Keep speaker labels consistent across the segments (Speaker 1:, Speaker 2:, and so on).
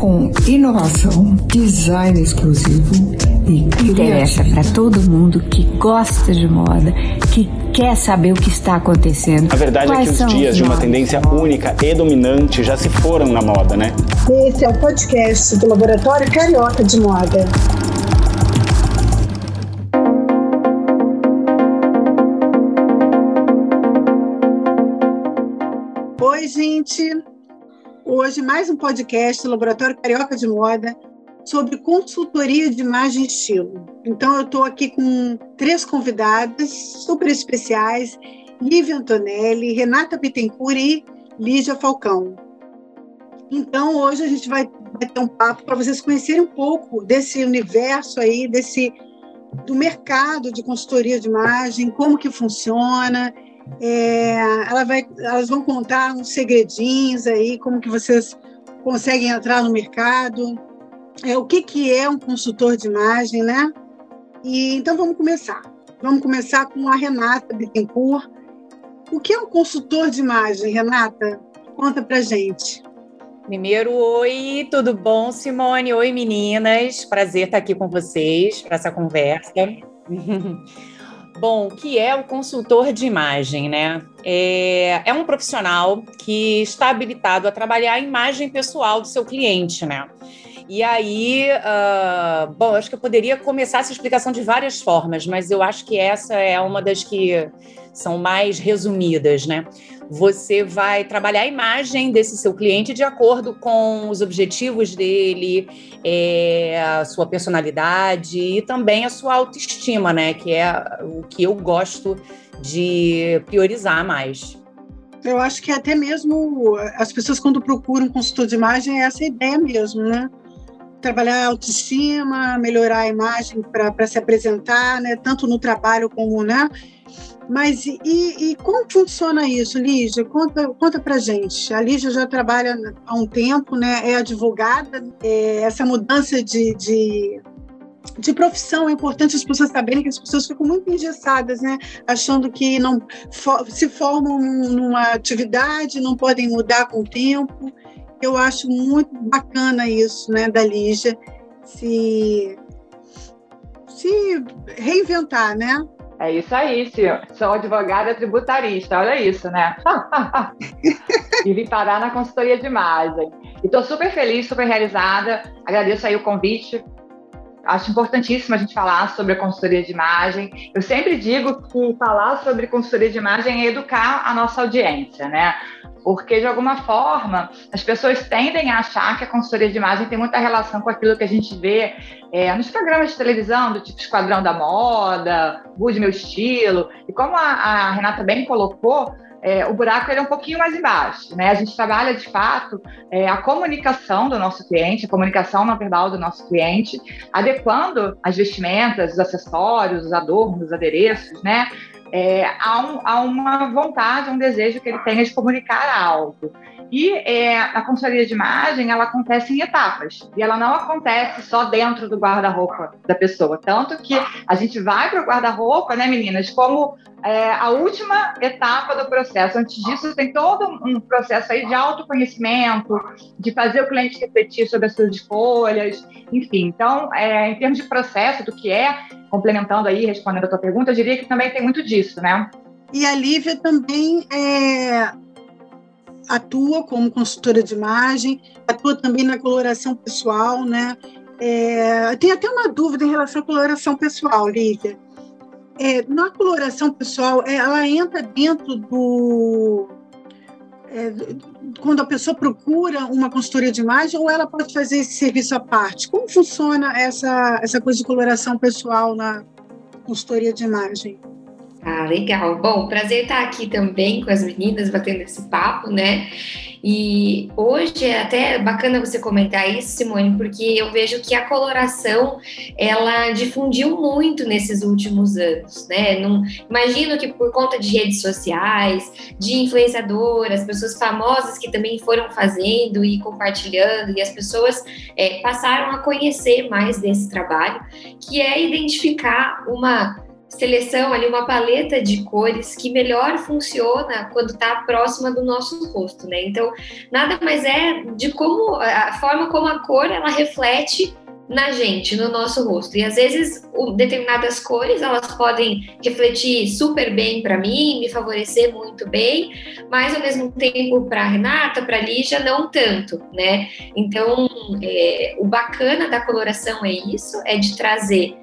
Speaker 1: com inovação, design exclusivo e
Speaker 2: interessa para todo mundo que gosta de moda, que quer saber o que está acontecendo.
Speaker 3: A verdade Quais é que os dias os de uma tendência única e dominante já se foram na moda, né?
Speaker 4: Esse é o podcast do Laboratório Carioca de Moda. Oi, gente. Hoje, mais um podcast do Laboratório Carioca de Moda sobre consultoria de imagem e estilo. Então, eu estou aqui com três convidadas super especiais: Lívia Antonelli, Renata Bittencourt e Lígia Falcão. Então, hoje a gente vai, ter um papo para vocês conhecerem um pouco desse universo aí, desse do mercado de consultoria de imagem, como que funciona é, ela vai, elas vão contar uns segredinhos aí, como que vocês conseguem entrar no mercado, é, o que, que é um consultor de imagem, né? E, então vamos começar. Vamos começar com a Renata Bittencourt. O que é um consultor de imagem, Renata? Conta pra gente.
Speaker 5: Primeiro, oi, tudo bom, Simone? Oi, meninas. Prazer estar aqui com vocês para essa conversa. Bom, o que é o consultor de imagem, né? É, é um profissional que está habilitado a trabalhar a imagem pessoal do seu cliente, né? E aí, uh, bom, acho que eu poderia começar essa explicação de várias formas, mas eu acho que essa é uma das que são mais resumidas, né? Você vai trabalhar a imagem desse seu cliente de acordo com os objetivos dele, é, a sua personalidade e também a sua autoestima, né? Que é o que eu gosto de priorizar mais.
Speaker 4: Eu acho que até mesmo as pessoas, quando procuram um consultor de imagem, é essa ideia mesmo, né? Trabalhar a autoestima, melhorar a imagem para se apresentar, né? Tanto no trabalho como, né? Mas e, e, como funciona isso, Lígia? Conta, conta pra gente. A Lígia já trabalha há um tempo, né? é advogada. É, essa mudança de, de, de, profissão é importante as pessoas saberem que as pessoas ficam muito engessadas, né? achando que não for, se formam numa atividade, não podem mudar com o tempo. Eu acho muito bacana isso né, da Lígia, se, se reinventar, né?
Speaker 6: É isso aí, senhor. Sou advogada tributarista, olha isso, né? e vim parar na consultoria de imagem. E estou super feliz, super realizada. Agradeço aí o convite. Acho importantíssimo a gente falar sobre a consultoria de imagem. Eu sempre digo que falar sobre consultoria de imagem é educar a nossa audiência, né? porque de alguma forma as pessoas tendem a achar que a consultoria de imagem tem muita relação com aquilo que a gente vê é, nos programas de televisão, do tipo Esquadrão da Moda, Mude Meu Estilo, e como a, a Renata bem colocou, é, o buraco ele é um pouquinho mais embaixo. Né? A gente trabalha, de fato, é, a comunicação do nosso cliente, a comunicação não verbal do nosso cliente, adequando as vestimentas, os acessórios, os adornos, os adereços, né? é, um, há, uma vontade, um desejo que ele tenha de comunicar algo. E é, a consultoria de imagem, ela acontece em etapas. E ela não acontece só dentro do guarda-roupa da pessoa. Tanto que a gente vai para o guarda-roupa, né, meninas, como é, a última etapa do processo. Antes disso, tem todo um processo aí de autoconhecimento, de fazer o cliente refletir sobre as suas escolhas, enfim. Então, é, em termos de processo, do que é, complementando aí, respondendo a tua pergunta, eu diria que também tem muito disso, né?
Speaker 4: E a Lívia também é, atua como consultora de imagem, atua também na coloração pessoal, né? É, tem até uma dúvida em relação à coloração pessoal, Lívia. É, na coloração pessoal, é, ela entra dentro do. É, quando a pessoa procura uma consultoria de imagem, ou ela pode fazer esse serviço à parte? Como funciona essa, essa coisa de coloração pessoal na consultoria de imagem?
Speaker 7: Ah, legal. Bom, prazer estar aqui também com as meninas, batendo esse papo, né? E hoje é até bacana você comentar isso, Simone, porque eu vejo que a coloração ela difundiu muito nesses últimos anos, né? Não, imagino que por conta de redes sociais, de influenciadoras, pessoas famosas que também foram fazendo e compartilhando, e as pessoas é, passaram a conhecer mais desse trabalho, que é identificar uma seleção ali, uma paleta de cores que melhor funciona quando está próxima do nosso rosto, né? Então, nada mais é de como a forma como a cor ela reflete na gente, no nosso rosto. E às vezes determinadas cores elas podem refletir super bem para mim, me favorecer muito bem, mas ao mesmo tempo para Renata, para Lígia não tanto, né? Então é, o bacana da coloração é isso, é de trazer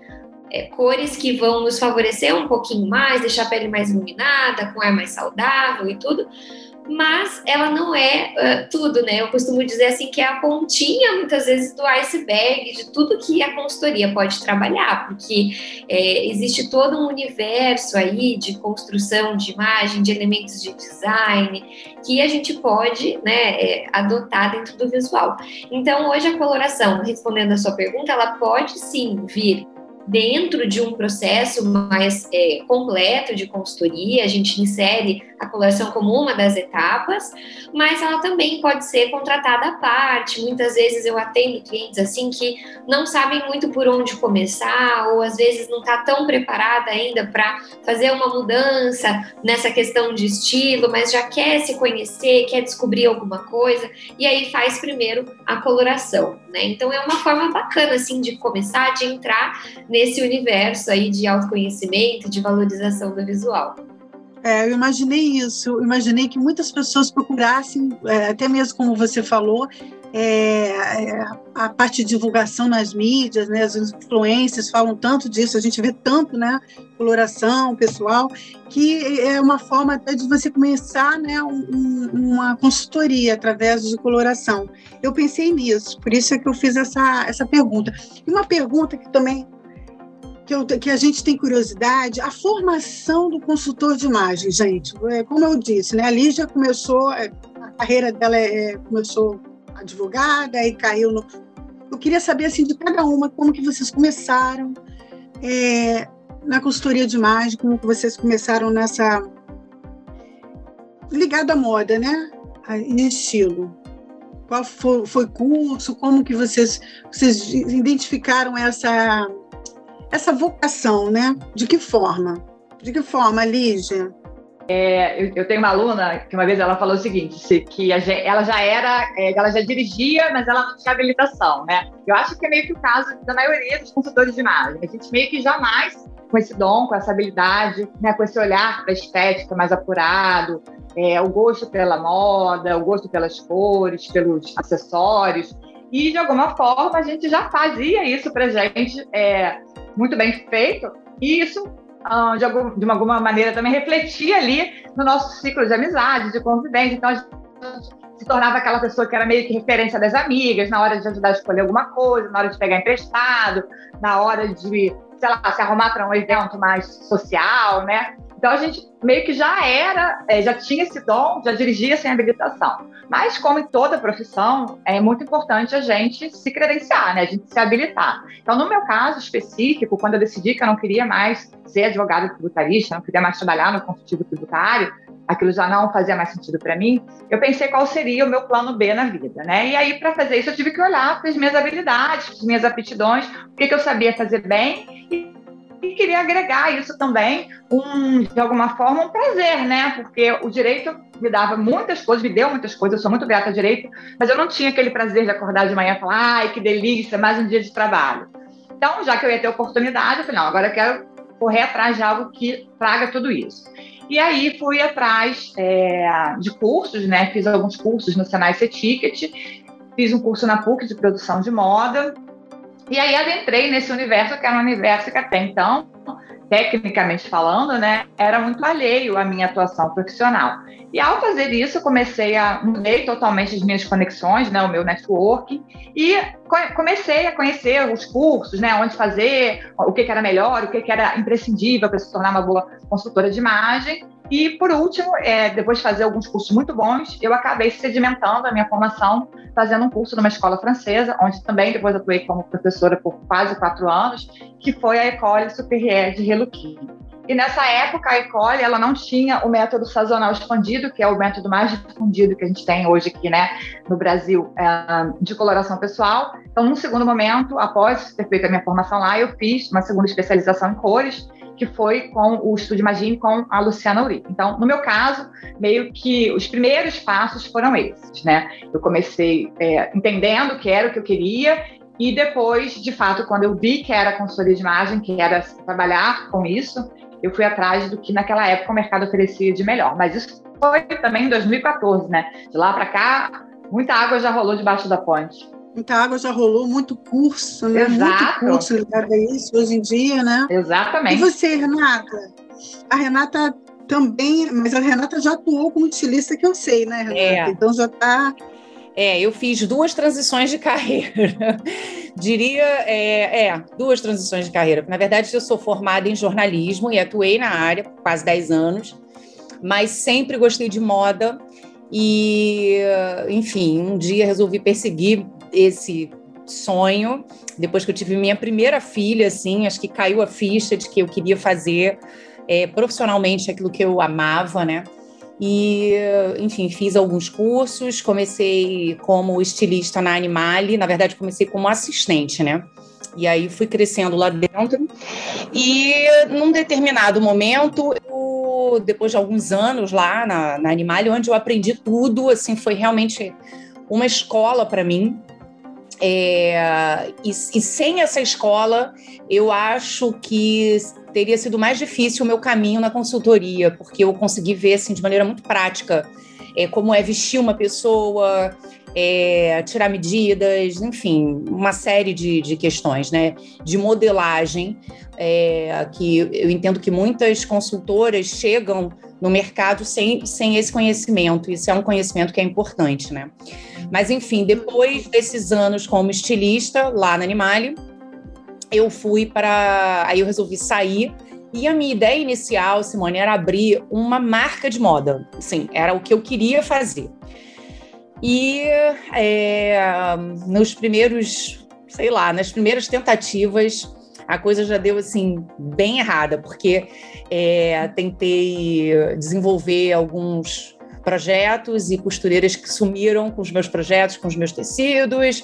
Speaker 7: é, cores que vão nos favorecer um pouquinho mais, deixar a pele mais iluminada, com ar mais saudável e tudo, mas ela não é uh, tudo, né? Eu costumo dizer assim que é a pontinha, muitas vezes, do iceberg de tudo que a consultoria pode trabalhar, porque é, existe todo um universo aí de construção de imagem, de elementos de design, que a gente pode né, é, adotar dentro do visual. Então, hoje a coloração, respondendo a sua pergunta, ela pode sim vir dentro de um processo mais é, completo de consultoria, a gente insere a coloração como uma das etapas, mas ela também pode ser contratada à parte. Muitas vezes eu atendo clientes assim que não sabem muito por onde começar, ou às vezes não está tão preparada ainda para fazer uma mudança nessa questão de estilo, mas já quer se conhecer, quer descobrir alguma coisa, e aí faz primeiro a coloração, né? Então é uma forma bacana assim de começar, de entrar nesse universo aí de autoconhecimento, de valorização do visual.
Speaker 4: É, eu imaginei isso, eu imaginei que muitas pessoas procurassem, é, até mesmo como você falou, é, é, a parte de divulgação nas mídias, né, as influências falam tanto disso, a gente vê tanto, né, coloração pessoal, que é uma forma até de você começar, né, um, uma consultoria através de coloração. Eu pensei nisso, por isso é que eu fiz essa, essa pergunta. E uma pergunta que também que, eu, que, a gente tem curiosidade, a formação do consultor de imagem, gente. É, como eu disse, né? A Lígia começou, é, a carreira dela é, é, começou advogada e caiu no. Eu queria saber assim de cada uma como que vocês começaram é, na consultoria de imagem, como que vocês começaram nessa ligado à moda, né? Em estilo. Qual foi, foi curso? Como que vocês vocês identificaram essa essa vocação, né? De que forma? De que forma, Lígia?
Speaker 6: É, eu, eu, tenho uma aluna que uma vez ela falou o seguinte, que a, ela já era, é, ela já dirigia, mas ela não tinha habilitação, né? Eu acho que é meio que o caso da maioria dos consultores de imagem. A gente meio que jamais, com esse dom, com essa habilidade, né, com esse olhar para a estética mais apurado, é, o gosto pela moda, o gosto pelas cores, pelos acessórios, e de alguma forma a gente já fazia isso para gente é, muito bem feito, e isso, ah, de, algum, de alguma maneira, também refletia ali no nosso ciclo de amizade, de convivência. Então, a gente se tornava aquela pessoa que era meio que referência das amigas, na hora de ajudar a escolher alguma coisa, na hora de pegar emprestado, na hora de, sei lá, se arrumar para um evento mais social, né? Então a gente meio que já era, é, já tinha esse dom, já dirigia sem habilitação. Mas, como em toda profissão, é muito importante a gente se credenciar, né? a gente se habilitar. Então, no meu caso específico, quando eu decidi que eu não queria mais ser advogado tributarista, não queria mais trabalhar no consultivo tributário, aquilo já não fazia mais sentido para mim, eu pensei qual seria o meu plano B na vida, né? E aí, para fazer isso, eu tive que olhar para as minhas habilidades, para as minhas aptidões, o que, que eu sabia fazer bem e e queria agregar isso também, um, de alguma forma, um prazer, né? Porque o direito me dava muitas coisas, me deu muitas coisas, eu sou muito grata ao direito, mas eu não tinha aquele prazer de acordar de manhã e falar, ai, que delícia, mais um dia de trabalho. Então, já que eu ia ter oportunidade, eu falei, não, agora eu quero correr atrás de algo que traga tudo isso. E aí fui atrás é, de cursos, né? Fiz alguns cursos no Senai C-Ticket, fiz um curso na PUC de produção de moda, e aí adentrei nesse universo, que era um universo que até então, tecnicamente falando, né, era muito alheio à minha atuação profissional. E ao fazer isso, comecei a mudei totalmente as minhas conexões, né, o meu networking, e comecei a conhecer os cursos, né, onde fazer, o que, que era melhor, o que, que era imprescindível para se tornar uma boa consultora de imagem. E, por último, é, depois de fazer alguns cursos muito bons, eu acabei sedimentando a minha formação fazendo um curso numa escola francesa, onde também depois atuei como professora por quase quatro anos, que foi a École Supérieure de Reluquim. E nessa época, a Ecole, ela não tinha o método sazonal expandido, que é o método mais difundido que a gente tem hoje aqui, né, no Brasil, é, de coloração pessoal. Então, num segundo momento, após ter feito a minha formação lá, eu fiz uma segunda especialização em cores, que foi com o Estúdio Imagine com a Luciana Uri. Então, no meu caso, meio que os primeiros passos foram esses, né? Eu comecei é, entendendo que era o que eu queria e depois, de fato, quando eu vi que era consultoria de imagem, que era trabalhar com isso, eu fui atrás do que naquela época o mercado oferecia de melhor. Mas isso foi também em 2014, né? De lá para cá, muita água já rolou debaixo da ponte.
Speaker 4: Muita água já rolou, muito curso, né?
Speaker 6: Exato.
Speaker 4: Muito curso ligado a isso hoje em dia, né?
Speaker 6: Exatamente.
Speaker 4: E você, Renata? A Renata também, mas a Renata já atuou como estilista, que eu sei, né, Renata? É. Então já está
Speaker 5: é, eu fiz duas transições de carreira. Diria, é, é, duas transições de carreira. Na verdade, eu sou formada em jornalismo e atuei na área por quase 10 anos, mas sempre gostei de moda e, enfim, um dia resolvi perseguir esse sonho. Depois que eu tive minha primeira filha, assim, acho que caiu a ficha de que eu queria fazer é, profissionalmente aquilo que eu amava, né? E, enfim, fiz alguns cursos, comecei como estilista na Animale, na verdade comecei como assistente, né? E aí fui crescendo lá dentro. E num determinado momento, eu, depois de alguns anos lá na, na Animale, onde eu aprendi tudo, assim, foi realmente uma escola para mim. É, e, e sem essa escola, eu acho que teria sido mais difícil o meu caminho na consultoria, porque eu consegui ver assim, de maneira muito prática é, como é vestir uma pessoa, é, tirar medidas, enfim, uma série de, de questões, né? De modelagem, é, que eu entendo que muitas consultoras chegam no mercado sem, sem esse conhecimento. Isso é um conhecimento que é importante, né? Mas, enfim, depois desses anos como estilista lá na Animale, eu fui para. Aí eu resolvi sair. E a minha ideia inicial, Simone, era abrir uma marca de moda. Sim, era o que eu queria fazer. E é, nos primeiros, sei lá, nas primeiras tentativas, a coisa já deu assim bem errada, porque é, tentei desenvolver alguns projetos e costureiras que sumiram com os meus projetos, com os meus tecidos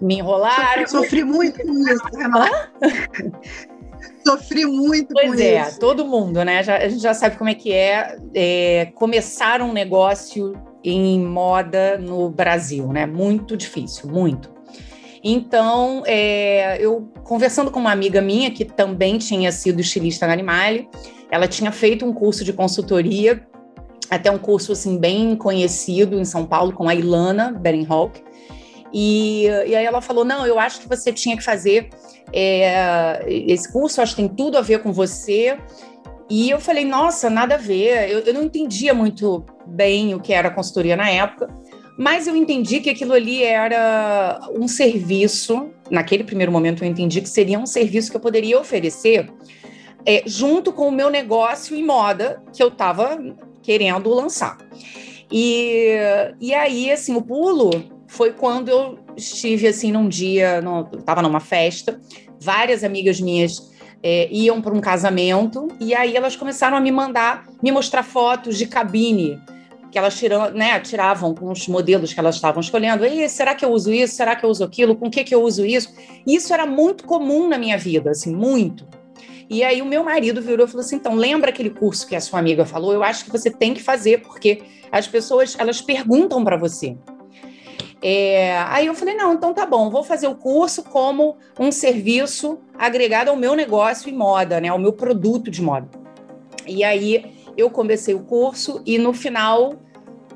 Speaker 5: me enrolaram.
Speaker 4: Sofri muito com isso, Renata. Sofri muito
Speaker 5: pois
Speaker 4: com
Speaker 5: é,
Speaker 4: isso.
Speaker 5: todo mundo, né? Já, a gente já sabe como é que é, é começar um negócio em moda no Brasil, né? Muito difícil, muito. Então, é, eu conversando com uma amiga minha que também tinha sido estilista na Animale, ela tinha feito um curso de consultoria, até um curso assim bem conhecido em São Paulo com a Ilana Berenholk, e, e aí ela falou: não, eu acho que você tinha que fazer é, esse curso, acho que tem tudo a ver com você. E eu falei, nossa, nada a ver. Eu, eu não entendia muito bem o que era consultoria na época, mas eu entendi que aquilo ali era um serviço. Naquele primeiro momento, eu entendi que seria um serviço que eu poderia oferecer é, junto com o meu negócio em moda que eu estava querendo lançar. E, e aí, assim, o pulo foi quando eu estive assim num dia, estava numa festa, várias amigas minhas é, iam para um casamento e aí elas começaram a me mandar, me mostrar fotos de cabine que elas tiram, né, tiravam com os modelos que elas estavam escolhendo. E será que eu uso isso? Será que eu uso aquilo? Com que que eu uso isso? Isso era muito comum na minha vida, assim, muito. E aí o meu marido virou e falou assim: "Então, lembra aquele curso que a sua amiga falou? Eu acho que você tem que fazer porque as pessoas, elas perguntam para você. É, aí eu falei, não, então tá bom, vou fazer o curso como um serviço agregado ao meu negócio em moda, né, ao meu produto de moda. E aí eu comecei o curso e no final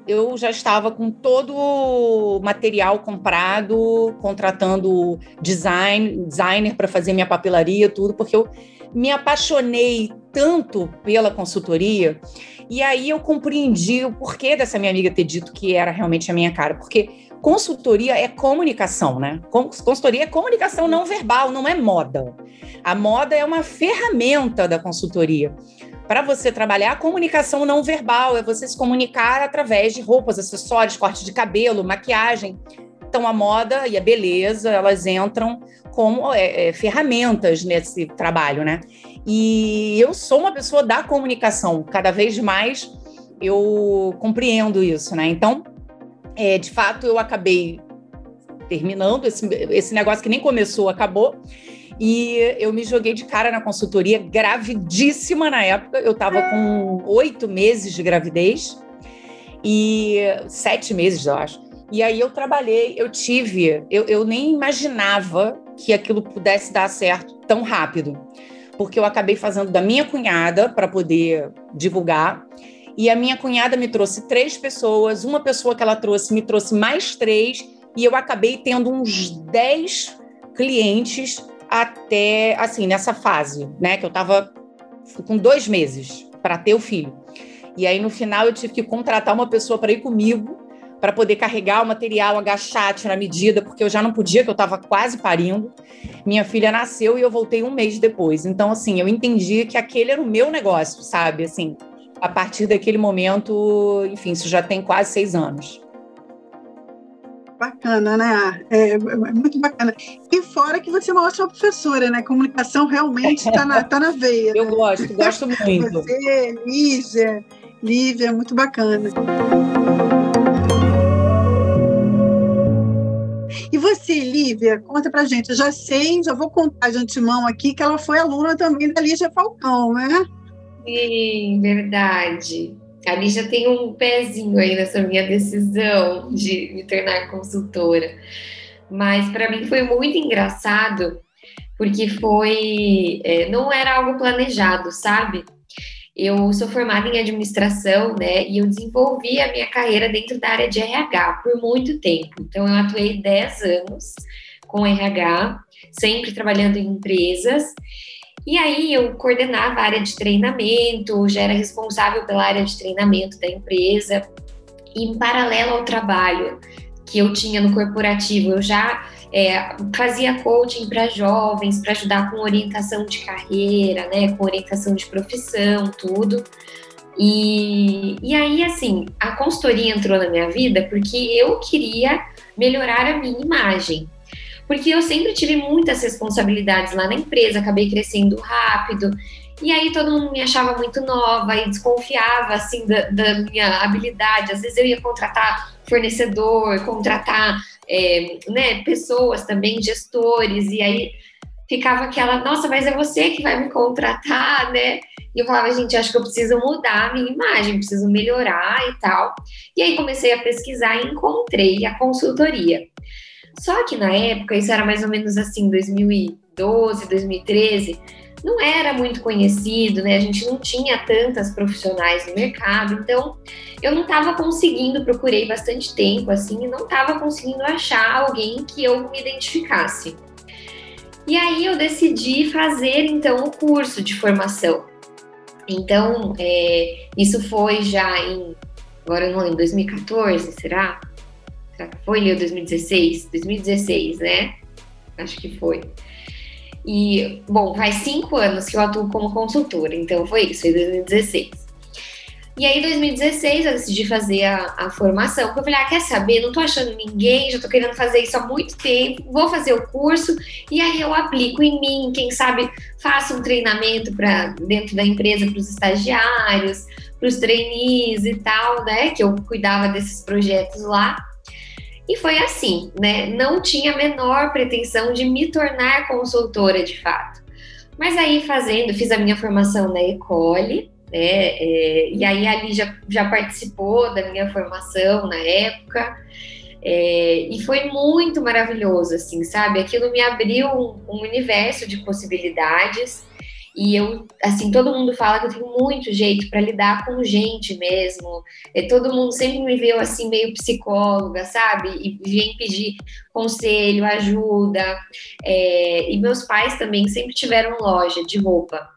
Speaker 5: eu já estava com todo o material comprado, contratando design, designer para fazer minha papelaria, tudo, porque eu me apaixonei tanto pela consultoria e aí eu compreendi o porquê dessa minha amiga ter dito que era realmente a minha cara, porque consultoria é comunicação, né? Consultoria é comunicação não verbal, não é moda. A moda é uma ferramenta da consultoria. Para você trabalhar a comunicação não verbal, é você se comunicar através de roupas, acessórios, corte de cabelo, maquiagem. Então, a moda e a beleza, elas entram como é, é, ferramentas nesse trabalho, né? E eu sou uma pessoa da comunicação, cada vez mais eu compreendo isso, né? Então, é, de fato, eu acabei terminando esse, esse negócio que nem começou, acabou. E eu me joguei de cara na consultoria, gravidíssima na época. Eu estava com oito meses de gravidez e sete meses, eu acho. E aí eu trabalhei, eu tive, eu, eu nem imaginava que aquilo pudesse dar certo tão rápido, porque eu acabei fazendo da minha cunhada para poder divulgar. E a minha cunhada me trouxe três pessoas, uma pessoa que ela trouxe me trouxe mais três, e eu acabei tendo uns dez clientes até, assim, nessa fase, né? Que eu estava com dois meses para ter o filho. E aí, no final, eu tive que contratar uma pessoa para ir comigo, para poder carregar o material, agachar, tirar medida, porque eu já não podia, que eu estava quase parindo. Minha filha nasceu e eu voltei um mês depois. Então, assim, eu entendi que aquele era o meu negócio, sabe? Assim, a partir daquele momento, enfim, isso já tem quase seis anos.
Speaker 4: Bacana, né? É, é, muito bacana. E fora que você é uma ótima professora, né? Comunicação realmente está na, tá na veia.
Speaker 5: Eu né? gosto, gosto muito.
Speaker 4: Você, Lígia, Lívia, muito bacana. Você, Lívia, conta pra gente. Eu já sei, já vou contar de antemão aqui que ela foi aluna também da Lígia Falcão, né?
Speaker 7: Sim, verdade. A Lígia tem um pezinho aí nessa minha decisão de me tornar consultora. Mas para mim foi muito engraçado, porque foi. É, não era algo planejado, sabe? Eu sou formada em administração, né? E eu desenvolvi a minha carreira dentro da área de RH por muito tempo. Então, eu atuei 10 anos com RH, sempre trabalhando em empresas. E aí eu coordenava a área de treinamento, já era responsável pela área de treinamento da empresa. E em paralelo ao trabalho que eu tinha no corporativo, eu já é, fazia coaching para jovens, para ajudar com orientação de carreira, né, com orientação de profissão, tudo. E, e aí, assim, a consultoria entrou na minha vida porque eu queria melhorar a minha imagem porque eu sempre tive muitas responsabilidades lá na empresa, acabei crescendo rápido. E aí todo mundo me achava muito nova e desconfiava assim da, da minha habilidade. Às vezes eu ia contratar fornecedor, contratar é, né, pessoas também, gestores, e aí ficava aquela, nossa, mas é você que vai me contratar, né? E eu falava, gente, acho que eu preciso mudar a minha imagem, preciso melhorar e tal. E aí comecei a pesquisar e encontrei a consultoria. Só que na época, isso era mais ou menos assim, 2012, 2013, não era muito conhecido, né? A gente não tinha tantas profissionais no mercado, então eu não estava conseguindo, procurei bastante tempo assim, e não estava conseguindo achar alguém que eu me identificasse. E aí eu decidi fazer então o curso de formação. Então, é, isso foi já em, agora eu não lembro, 2014, será? Será que foi, Leo, 2016? 2016, né? Acho que foi. E, bom, faz cinco anos que eu atuo como consultora, então foi isso, foi 2016. E aí, em 2016, eu decidi fazer a, a formação, porque eu falei, ah, quer saber, não tô achando ninguém, já tô querendo fazer isso há muito tempo, vou fazer o curso, e aí eu aplico em mim, quem sabe faço um treinamento para dentro da empresa para os estagiários, para os trainees e tal, né, que eu cuidava desses projetos lá. E foi assim, né? Não tinha a menor pretensão de me tornar consultora de fato. Mas aí fazendo, fiz a minha formação na Ecole, né? É, e aí ali já, já participou da minha formação na época. É, e foi muito maravilhoso, assim, sabe? Aquilo me abriu um, um universo de possibilidades. E eu, assim, todo mundo fala que eu tenho muito jeito para lidar com gente mesmo. E é, todo mundo sempre me viu assim, meio psicóloga, sabe? E vem pedir conselho, ajuda. É, e meus pais também sempre tiveram loja de roupa.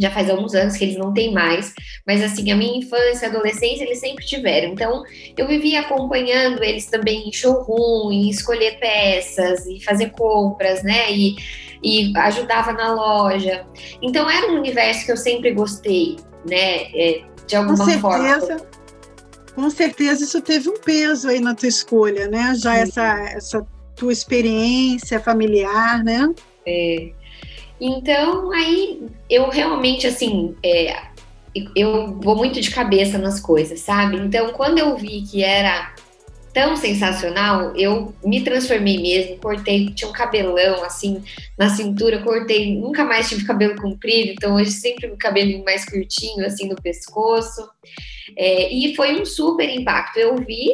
Speaker 7: Já faz alguns anos que eles não têm mais, mas assim, a minha infância, adolescência, eles sempre tiveram. Então, eu vivia acompanhando eles também em showroom, em escolher peças e fazer compras, né? E e ajudava na loja. Então era um universo que eu sempre gostei, né? É, de alguma
Speaker 4: Com
Speaker 7: forma.
Speaker 4: certeza. Com certeza isso teve um peso aí na tua escolha, né? Já essa, essa tua experiência familiar, né?
Speaker 7: É. Então, aí eu realmente, assim, é, eu vou muito de cabeça nas coisas, sabe? Então, quando eu vi que era tão sensacional, eu me transformei mesmo, cortei, tinha um cabelão assim na cintura, cortei, nunca mais tive cabelo comprido, então hoje sempre um cabelinho mais curtinho assim no pescoço. É, e foi um super impacto. Eu vi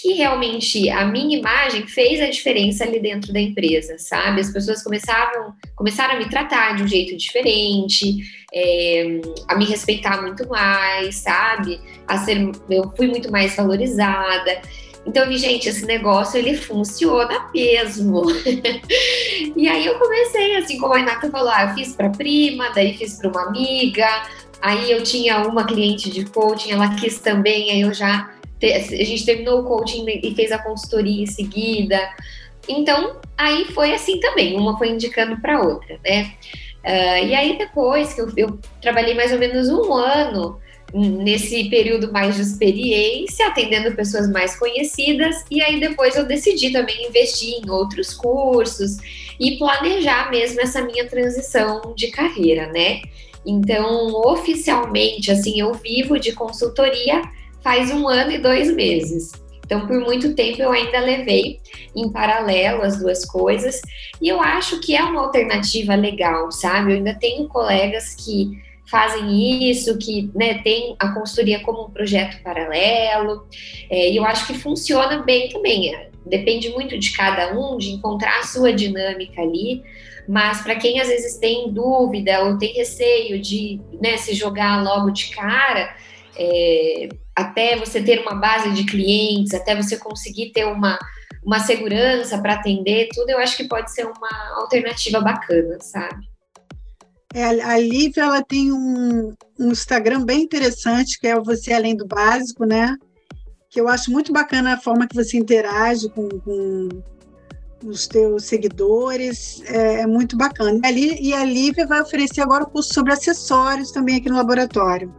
Speaker 7: que realmente a minha imagem fez a diferença ali dentro da empresa, sabe? As pessoas começavam, começaram a me tratar de um jeito diferente, é, a me respeitar muito mais, sabe? A ser, eu fui muito mais valorizada. Então vi, gente, esse negócio ele funciona mesmo. e aí eu comecei, assim como a Renata falou, ah, eu fiz para prima, daí fiz para uma amiga, aí eu tinha uma cliente de coaching, ela quis também, aí eu já a gente terminou o coaching e fez a consultoria em seguida. Então, aí foi assim também, uma foi indicando para outra, né? Uh, e aí depois que eu, eu, trabalhei mais ou menos um ano nesse período mais de experiência, atendendo pessoas mais conhecidas, e aí depois eu decidi também investir em outros cursos e planejar mesmo essa minha transição de carreira, né? Então, oficialmente, assim, eu vivo de consultoria faz um ano e dois meses. Então, por muito tempo eu ainda levei em paralelo as duas coisas, e eu acho que é uma alternativa legal, sabe? Eu ainda tenho colegas que fazem isso, que né, tem a consultoria como um projeto paralelo, é, e eu acho que funciona bem também. É, depende muito de cada um, de encontrar a sua dinâmica ali, mas para quem às vezes tem dúvida ou tem receio de né, se jogar logo de cara, é, até você ter uma base de clientes, até você conseguir ter uma, uma segurança para atender, tudo eu acho que pode ser uma alternativa bacana, sabe?
Speaker 4: É, a Lívia ela tem um, um Instagram bem interessante, que é o Você Além do Básico, né? Que eu acho muito bacana a forma que você interage com, com os teus seguidores, é, é muito bacana. E a, e a Lívia vai oferecer agora o curso sobre acessórios também aqui no laboratório.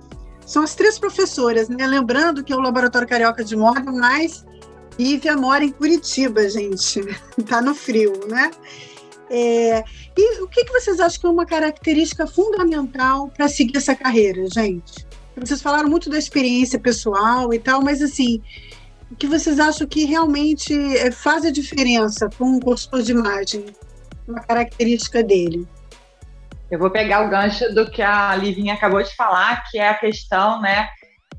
Speaker 4: São as três professoras, né? Lembrando que é o Laboratório Carioca de Moda, mas Lívia mora em Curitiba, gente. Está no frio, né? É, e o que, que vocês acham que é uma característica fundamental para seguir essa carreira, gente? Vocês falaram muito da experiência pessoal e tal, mas assim, o que vocês acham que realmente é, faz a diferença para um consultor de imagem? Uma característica dele?
Speaker 6: Eu vou pegar o gancho do que a Livinha acabou de falar, que é a questão, né?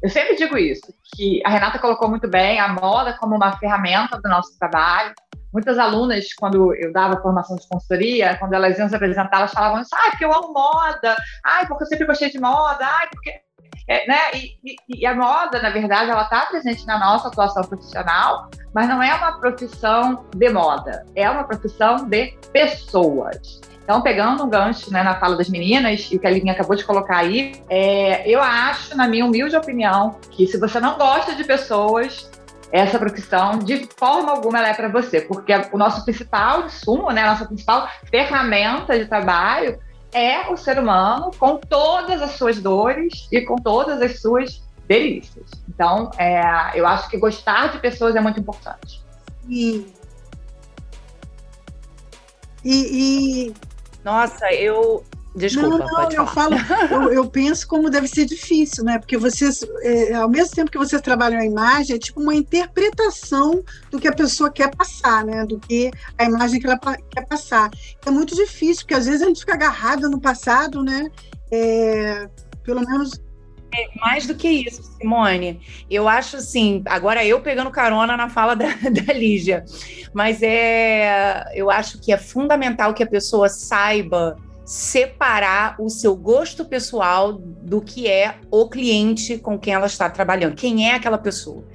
Speaker 6: Eu sempre digo isso, que a Renata colocou muito bem a moda como uma ferramenta do nosso trabalho. Muitas alunas, quando eu dava formação de consultoria, quando elas iam se apresentar, elas falavam isso, ah, porque eu amo moda, ai, porque eu sempre gostei de moda, ai, porque é, né? E, e, e, a moda, na verdade, ela está presente na nossa atuação profissional, mas não é uma profissão de moda, é uma profissão de pessoas. Então, pegando um gancho né, na fala das meninas, e o que a Livinha acabou de colocar aí, é, eu acho, na minha humilde opinião, que se você não gosta de pessoas, essa profissão, de forma alguma, ela é para você, porque o nosso principal insumo, né, a nossa principal ferramenta de trabalho é o ser humano com todas as suas dores e com todas as suas delícias. Então, é, eu acho que gostar de pessoas é muito importante.
Speaker 4: E, e, e
Speaker 5: nossa, eu. Desculpa,
Speaker 4: não, não, eu falo, eu, eu, penso como deve ser difícil, né? Porque vocês, é, ao mesmo tempo que vocês trabalham a imagem, é tipo uma interpretação do que a pessoa quer passar, né? Do que a imagem que ela quer passar. É muito difícil, porque às vezes a gente fica agarrada no passado, né? É, pelo menos
Speaker 5: é, mais do que isso, Simone. Eu acho assim, agora eu pegando carona na fala da, da Lígia, mas é, eu acho que é fundamental que a pessoa saiba separar o seu gosto pessoal do que é o cliente com quem ela está trabalhando. Quem é aquela pessoa?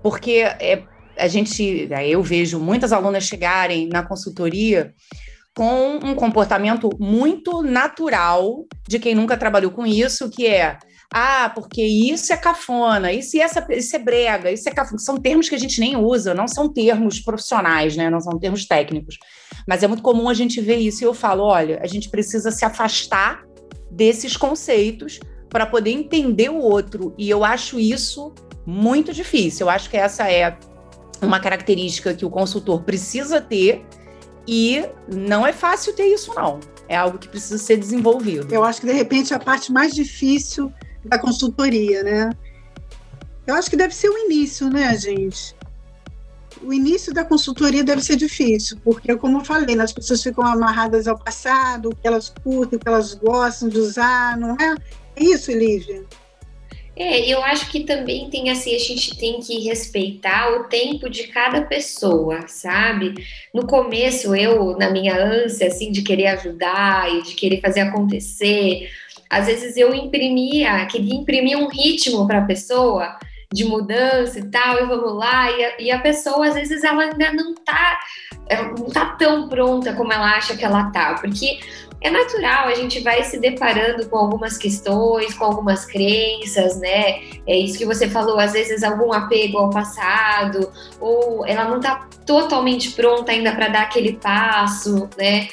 Speaker 5: Porque é, a gente, eu vejo muitas alunas chegarem na consultoria com um comportamento muito natural de quem nunca trabalhou com isso, que é ah, porque isso é cafona, isso, essa, isso é brega, isso é cafona. São termos que a gente nem usa, não são termos profissionais, né? Não são termos técnicos. Mas é muito comum a gente ver isso e eu falo: olha, a gente precisa se afastar desses conceitos para poder entender o outro. E eu acho isso Muito difícil. Eu acho que essa é uma característica que o consultor precisa ter e não é fácil ter isso, não. É algo que precisa ser desenvolvido.
Speaker 4: Eu acho que, de repente, a parte mais difícil da consultoria, né? Eu acho que deve ser o início, né, gente? O início da consultoria deve ser difícil, porque, como eu falei, né, as pessoas ficam amarradas ao passado, o que elas curtem, o que elas gostam de usar, não é? É isso, Lívia?
Speaker 7: É, eu acho que também tem assim, a gente tem que respeitar o tempo de cada pessoa, sabe? No começo, eu, na minha ânsia, assim, de querer ajudar e de querer fazer acontecer, às vezes eu imprimia, queria imprimir um ritmo para a pessoa de mudança e tal, e vamos lá, e a, e a pessoa, às vezes, ela ainda não tá, não tá tão pronta como ela acha que ela tá, porque é natural, a gente vai se deparando com algumas questões, com algumas crenças, né? É isso que você falou, às vezes algum apego ao passado, ou ela não está totalmente pronta ainda para dar aquele passo, né?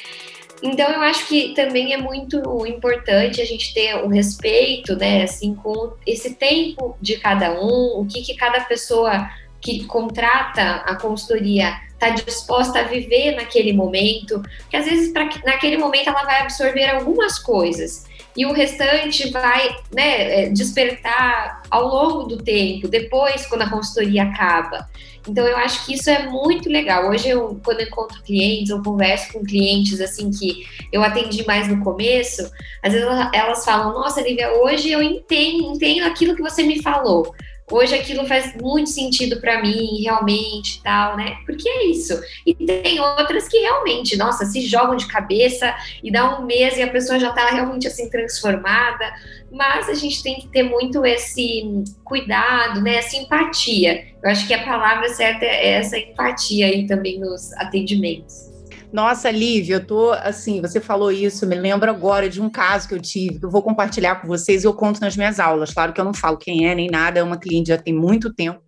Speaker 7: Então eu acho que também é muito importante a gente ter o um respeito, né, assim, com esse tempo de cada um, o que, que cada pessoa que contrata a consultoria está disposta a viver naquele momento, que às vezes pra, naquele momento ela vai absorver algumas coisas e o restante vai né, é, despertar ao longo do tempo, depois quando a consultoria acaba. Então eu acho que isso é muito legal. Hoje eu, quando eu encontro clientes, eu converso com clientes assim que eu atendi mais no começo, às vezes elas falam: Nossa, Lívia, hoje eu entendo, entendo aquilo que você me falou hoje aquilo faz muito sentido para mim, realmente, tal, né? Porque é isso. E tem outras que realmente, nossa, se jogam de cabeça e dá um mês e a pessoa já tá realmente assim transformada. Mas a gente tem que ter muito esse cuidado, né? Essa empatia. Eu acho que a palavra certa é essa empatia aí também nos atendimentos.
Speaker 5: Nossa, Lívia, eu tô assim, você falou isso, me lembro agora de um caso que eu tive, que eu vou compartilhar com vocês e eu conto nas minhas aulas. Claro que eu não falo quem é nem nada, é uma cliente já tem muito tempo,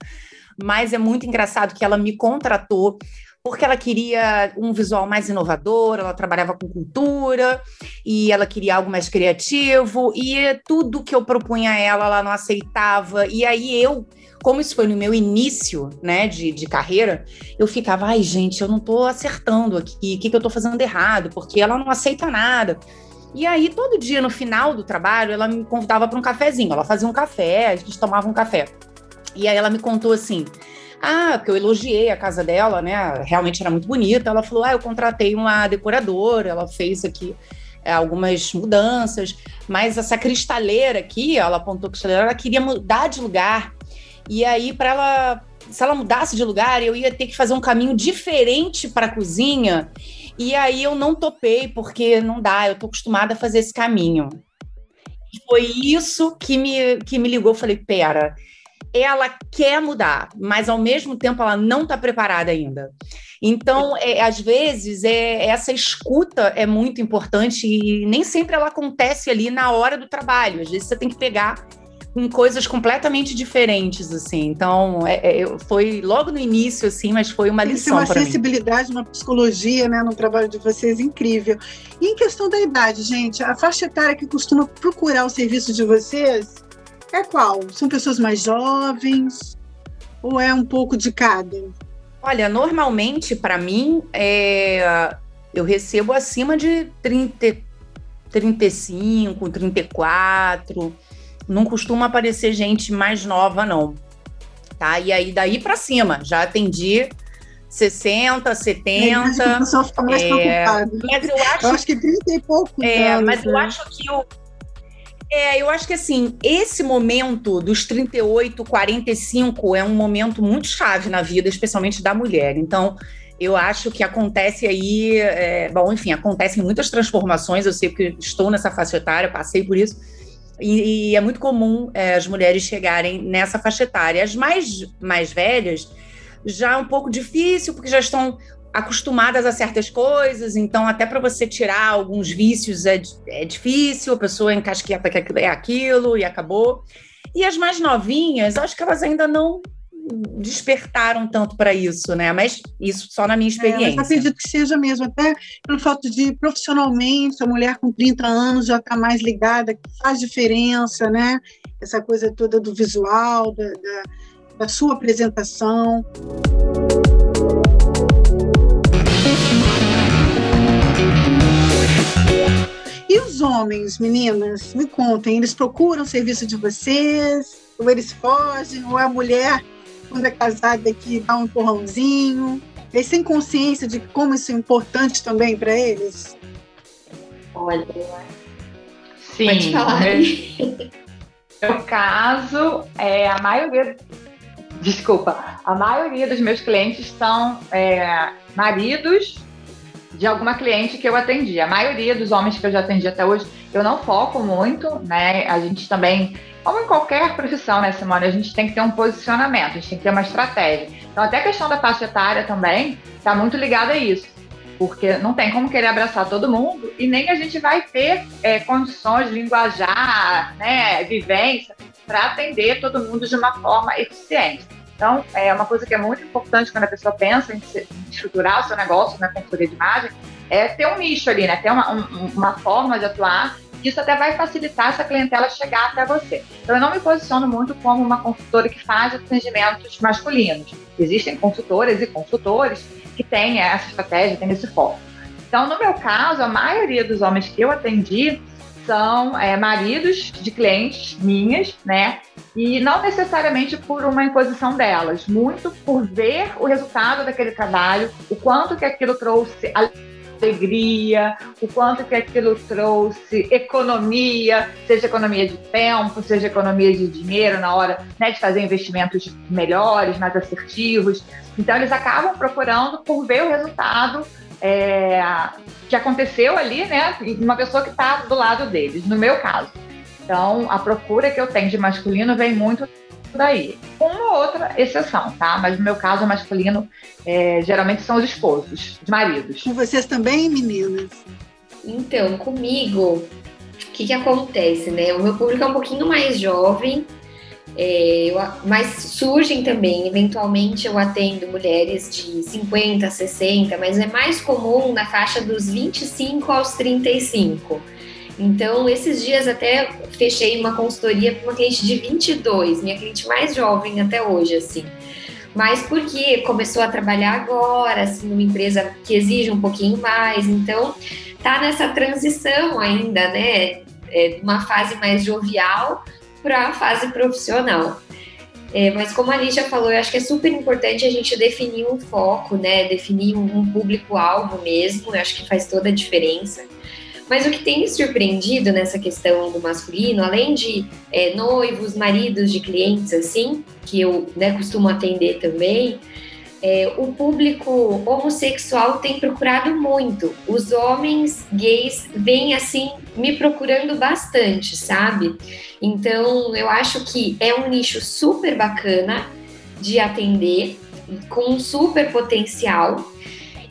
Speaker 5: mas é muito engraçado que ela me contratou porque ela queria um visual mais inovador, ela trabalhava com cultura e ela queria algo mais criativo e tudo que eu propunha a ela, ela não aceitava. E aí eu como isso foi no meu início, né, de, de carreira, eu ficava, ai, gente, eu não tô acertando aqui, o que, que eu tô fazendo errado? Porque ela não aceita nada. E aí, todo dia, no final do trabalho, ela me convidava para um cafezinho. Ela fazia um café, a gente tomava um café. E aí ela me contou assim: ah, porque eu elogiei a casa dela, né? Realmente era muito bonita. Ela falou: ah, eu contratei uma decoradora, ela fez aqui é, algumas mudanças, mas essa cristaleira aqui, ela apontou cristaleira, ela queria mudar de lugar. E aí, para ela, se ela mudasse de lugar, eu ia ter que fazer um caminho diferente para a cozinha. E aí eu não topei, porque não dá, eu tô acostumada a fazer esse caminho. E foi isso que me, que me ligou. Eu falei, pera, ela quer mudar, mas ao mesmo tempo ela não está preparada ainda. Então, é, às vezes, é, essa escuta é muito importante e nem sempre ela acontece ali na hora do trabalho. Às vezes você tem que pegar com coisas completamente diferentes, assim. Então, é, é, foi logo no início, assim, mas foi uma lição
Speaker 4: para mim. uma sensibilidade, uma psicologia, né, no trabalho de vocês incrível. E em questão da idade, gente, a faixa etária que costuma procurar o serviço de vocês é qual? São pessoas mais jovens ou é um pouco de cada?
Speaker 5: Olha, normalmente, para mim, é, eu recebo acima de 30, 35, 34 não costuma aparecer gente mais nova, não. Tá? E aí, daí para cima, já atendi 60, 70.
Speaker 4: É, pessoa fica mais é.
Speaker 5: Mas eu acho,
Speaker 4: eu acho que 30 e pouco.
Speaker 5: É, anos, mas né? eu acho que o. É, eu acho que assim, esse momento dos 38, 45 é um momento muito chave na vida, especialmente da mulher. Então, eu acho que acontece aí, é, bom, enfim, acontecem muitas transformações. Eu sei que estou nessa faixa etária, passei por isso e, e é muito comum é, as mulheres chegarem nessa faixa etária. As mais, mais velhas já é um pouco difícil, porque já estão acostumadas a certas coisas, então até para você tirar alguns vícios é, é difícil, a pessoa encasqueta que é aquilo e acabou. E as mais novinhas, acho que elas ainda não despertaram tanto para isso, né? Mas isso só na minha experiência. É, eu
Speaker 4: acredito que seja mesmo, até pelo fato de profissionalmente a mulher com 30 anos já está mais ligada, que faz diferença, né? Essa coisa toda do visual, da, da da sua apresentação. E os homens, meninas, me contem, eles procuram o serviço de vocês? Ou eles fogem? Ou a mulher, quando é casada, que dá um empurrãozinho? Eles têm consciência de como isso é importante também para eles?
Speaker 6: Olha, sim. Pode falar. No caso, é, a maioria, desculpa, a maioria dos meus clientes são é, maridos de alguma cliente que eu atendi. A maioria dos homens que eu já atendi até hoje, eu não foco muito, né? A gente também, como em qualquer profissão, né, Simone, a gente tem que ter um posicionamento, a gente tem que ter uma estratégia. Então, até a questão da faixa etária também está muito ligada a isso. Porque não tem como querer abraçar todo mundo e nem a gente vai ter é, condições de linguajar, né, vivência, para atender todo mundo de uma forma eficiente. Então, é uma coisa que é muito importante quando a pessoa pensa em, estruturar o seu negócio na consultoria de imagem, é ter um nicho ali, né? Ter uma, um, uma forma de atuar. Isso até vai facilitar essa clientela chegar até você. Então, eu não me posiciono muito como uma consultora que faz atendimentos masculinos. Existem consultoras e consultores que têm essa estratégia, têm esse foco. Então, no meu caso, a maioria dos homens que eu atendi são é, maridos de clientes minhas, né? E não necessariamente por uma imposição delas, muito por ver o resultado daquele trabalho, o quanto que aquilo trouxe alegria, o quanto que aquilo trouxe economia, seja economia de tempo, seja economia de dinheiro na hora né, de fazer investimentos melhores, mais assertivos. Então eles acabam procurando por ver o resultado é, que aconteceu ali, né? Uma pessoa que está do lado deles, no meu caso. Então, a procura que eu tenho de masculino vem muito daí. Uma ou outra exceção, tá? Mas no meu caso, o masculino é, geralmente são os esposos, os maridos.
Speaker 4: Com vocês também, meninas?
Speaker 7: Então, comigo, o que, que acontece, né? O meu público é um pouquinho mais jovem, é, eu, mas surgem também, eventualmente eu atendo mulheres de 50, 60, mas é mais comum na faixa dos 25 aos 35. Então, esses dias até fechei uma consultoria para uma cliente de 22, minha cliente mais jovem até hoje, assim. Mas porque começou a trabalhar agora, assim, numa empresa que exige um pouquinho mais, então tá nessa transição ainda, né? É uma fase mais jovial, para a fase profissional. É, mas como a Lígia falou, eu acho que é super importante a gente definir um foco, né? Definir um, público-alvo mesmo, eu acho que faz toda a diferença. Mas o que tem me surpreendido nessa questão do masculino, além de é, noivos, maridos de clientes, assim, que eu né, costumo atender também, é, o público homossexual tem procurado muito. Os homens gays vêm assim me procurando bastante, sabe? Então eu acho que é um nicho super bacana de atender, com super potencial.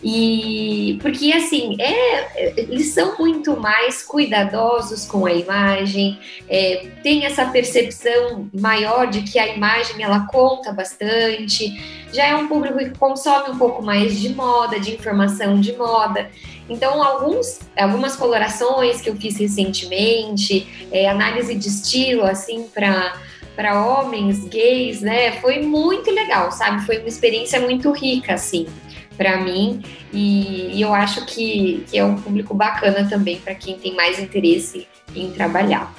Speaker 7: E porque assim, é, eles são muito mais cuidadosos com a imagem, é, tem essa percepção maior de que a imagem ela conta bastante. Já é um público que consome um pouco mais de moda, de informação de moda. Então, alguns, algumas colorações que eu fiz recentemente, é, análise de estilo, assim, para para homens gays, né? Foi muito legal, sabe? Foi uma experiência muito rica, assim para mim e, e, eu acho que, que é um público bacana também para quem tem mais interesse em trabalhar.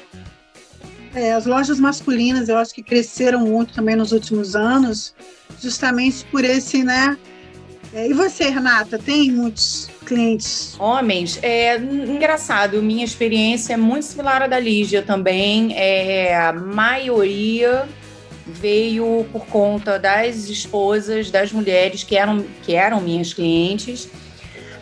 Speaker 4: É, as lojas masculinas eu acho que cresceram muito também nos últimos anos, justamente por esse, né? É, e você, Renata, tem muitos clientes?
Speaker 5: Homens, é engraçado, minha experiência é muito similar à da Lígia também. É, a maioria veio por conta das esposas das mulheres que eram, que eram minhas clientes.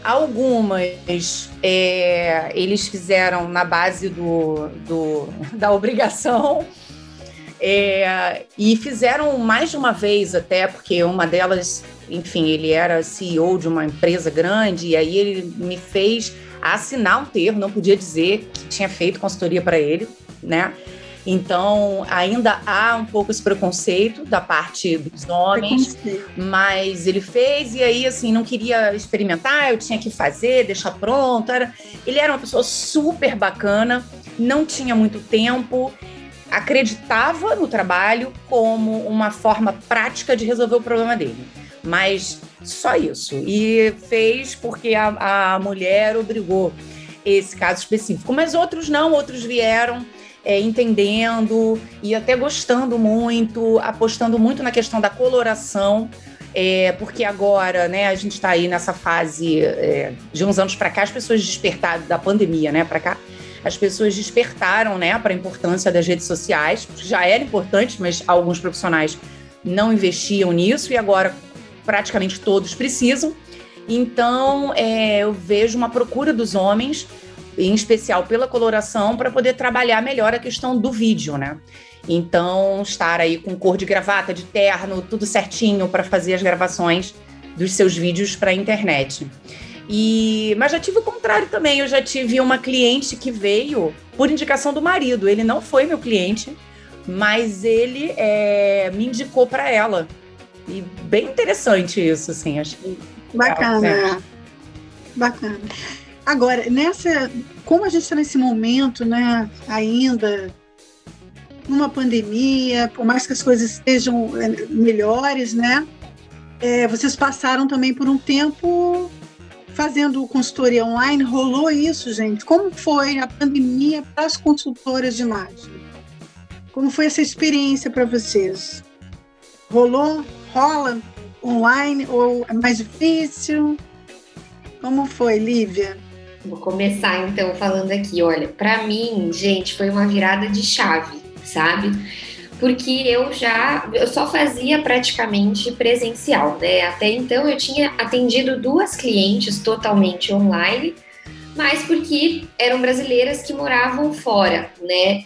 Speaker 5: Algumas é, eles fizeram na base do, do da obrigação é, e fizeram mais de uma vez até, porque uma delas, enfim, ele era CEO de uma empresa grande e aí ele me fez assinar um termo, não podia dizer que tinha feito consultoria para ele, né? Então, ainda há um pouco esse preconceito da parte dos homens, mas ele fez e aí, assim, não queria experimentar, eu tinha que fazer, deixar pronto. Era... Ele era uma pessoa super bacana, não tinha muito tempo. acreditava no trabalho como uma forma prática de resolver o problema dele. Mas só isso. E fez porque a, a mulher obrigou esse caso específico. Mas outros não, outros vieram é, entendendo e até gostando muito, apostando muito na questão da coloração. É, porque agora, né, a gente está aí nessa fase é, de uns anos para cá, as pessoas despertaram da pandemia, né, para cá, as pessoas despertaram, né, para a importância das redes sociais. Já era importante, mas alguns profissionais não investiam nisso e agora praticamente todos precisam. Então, é, eu vejo uma procura dos homens, em especial pela coloração, para poder trabalhar melhor a questão do vídeo, né? Então, estar aí com cor de gravata, de terno, tudo certinho para fazer as gravações dos seus vídeos para a internet. E, mas já tive o contrário também. Eu já tive uma cliente que veio por indicação do marido. Ele não foi meu cliente, mas ele é, me indicou para ela. E bem interessante isso, assim. Acho
Speaker 4: bacana, é. bacana. Agora, nessa, como a gente está nesse momento, né, ainda numa pandemia, por mais que as coisas estejam é, melhores, né? É, vocês passaram também por um tempo fazendo consultoria online, rolou isso, gente? Como foi a pandemia para as consultoras de imagem? Como foi essa experiência para vocês? Rolou? Rola online ou é mais difícil? Como foi, Lívia?
Speaker 7: Vou começar então falando aqui. Olha, para mim, gente, foi uma virada de chave, sabe? porque eu já eu só fazia praticamente presencial, né? Até então eu tinha atendido duas clientes totalmente online, mas porque eram brasileiras que moravam fora, né?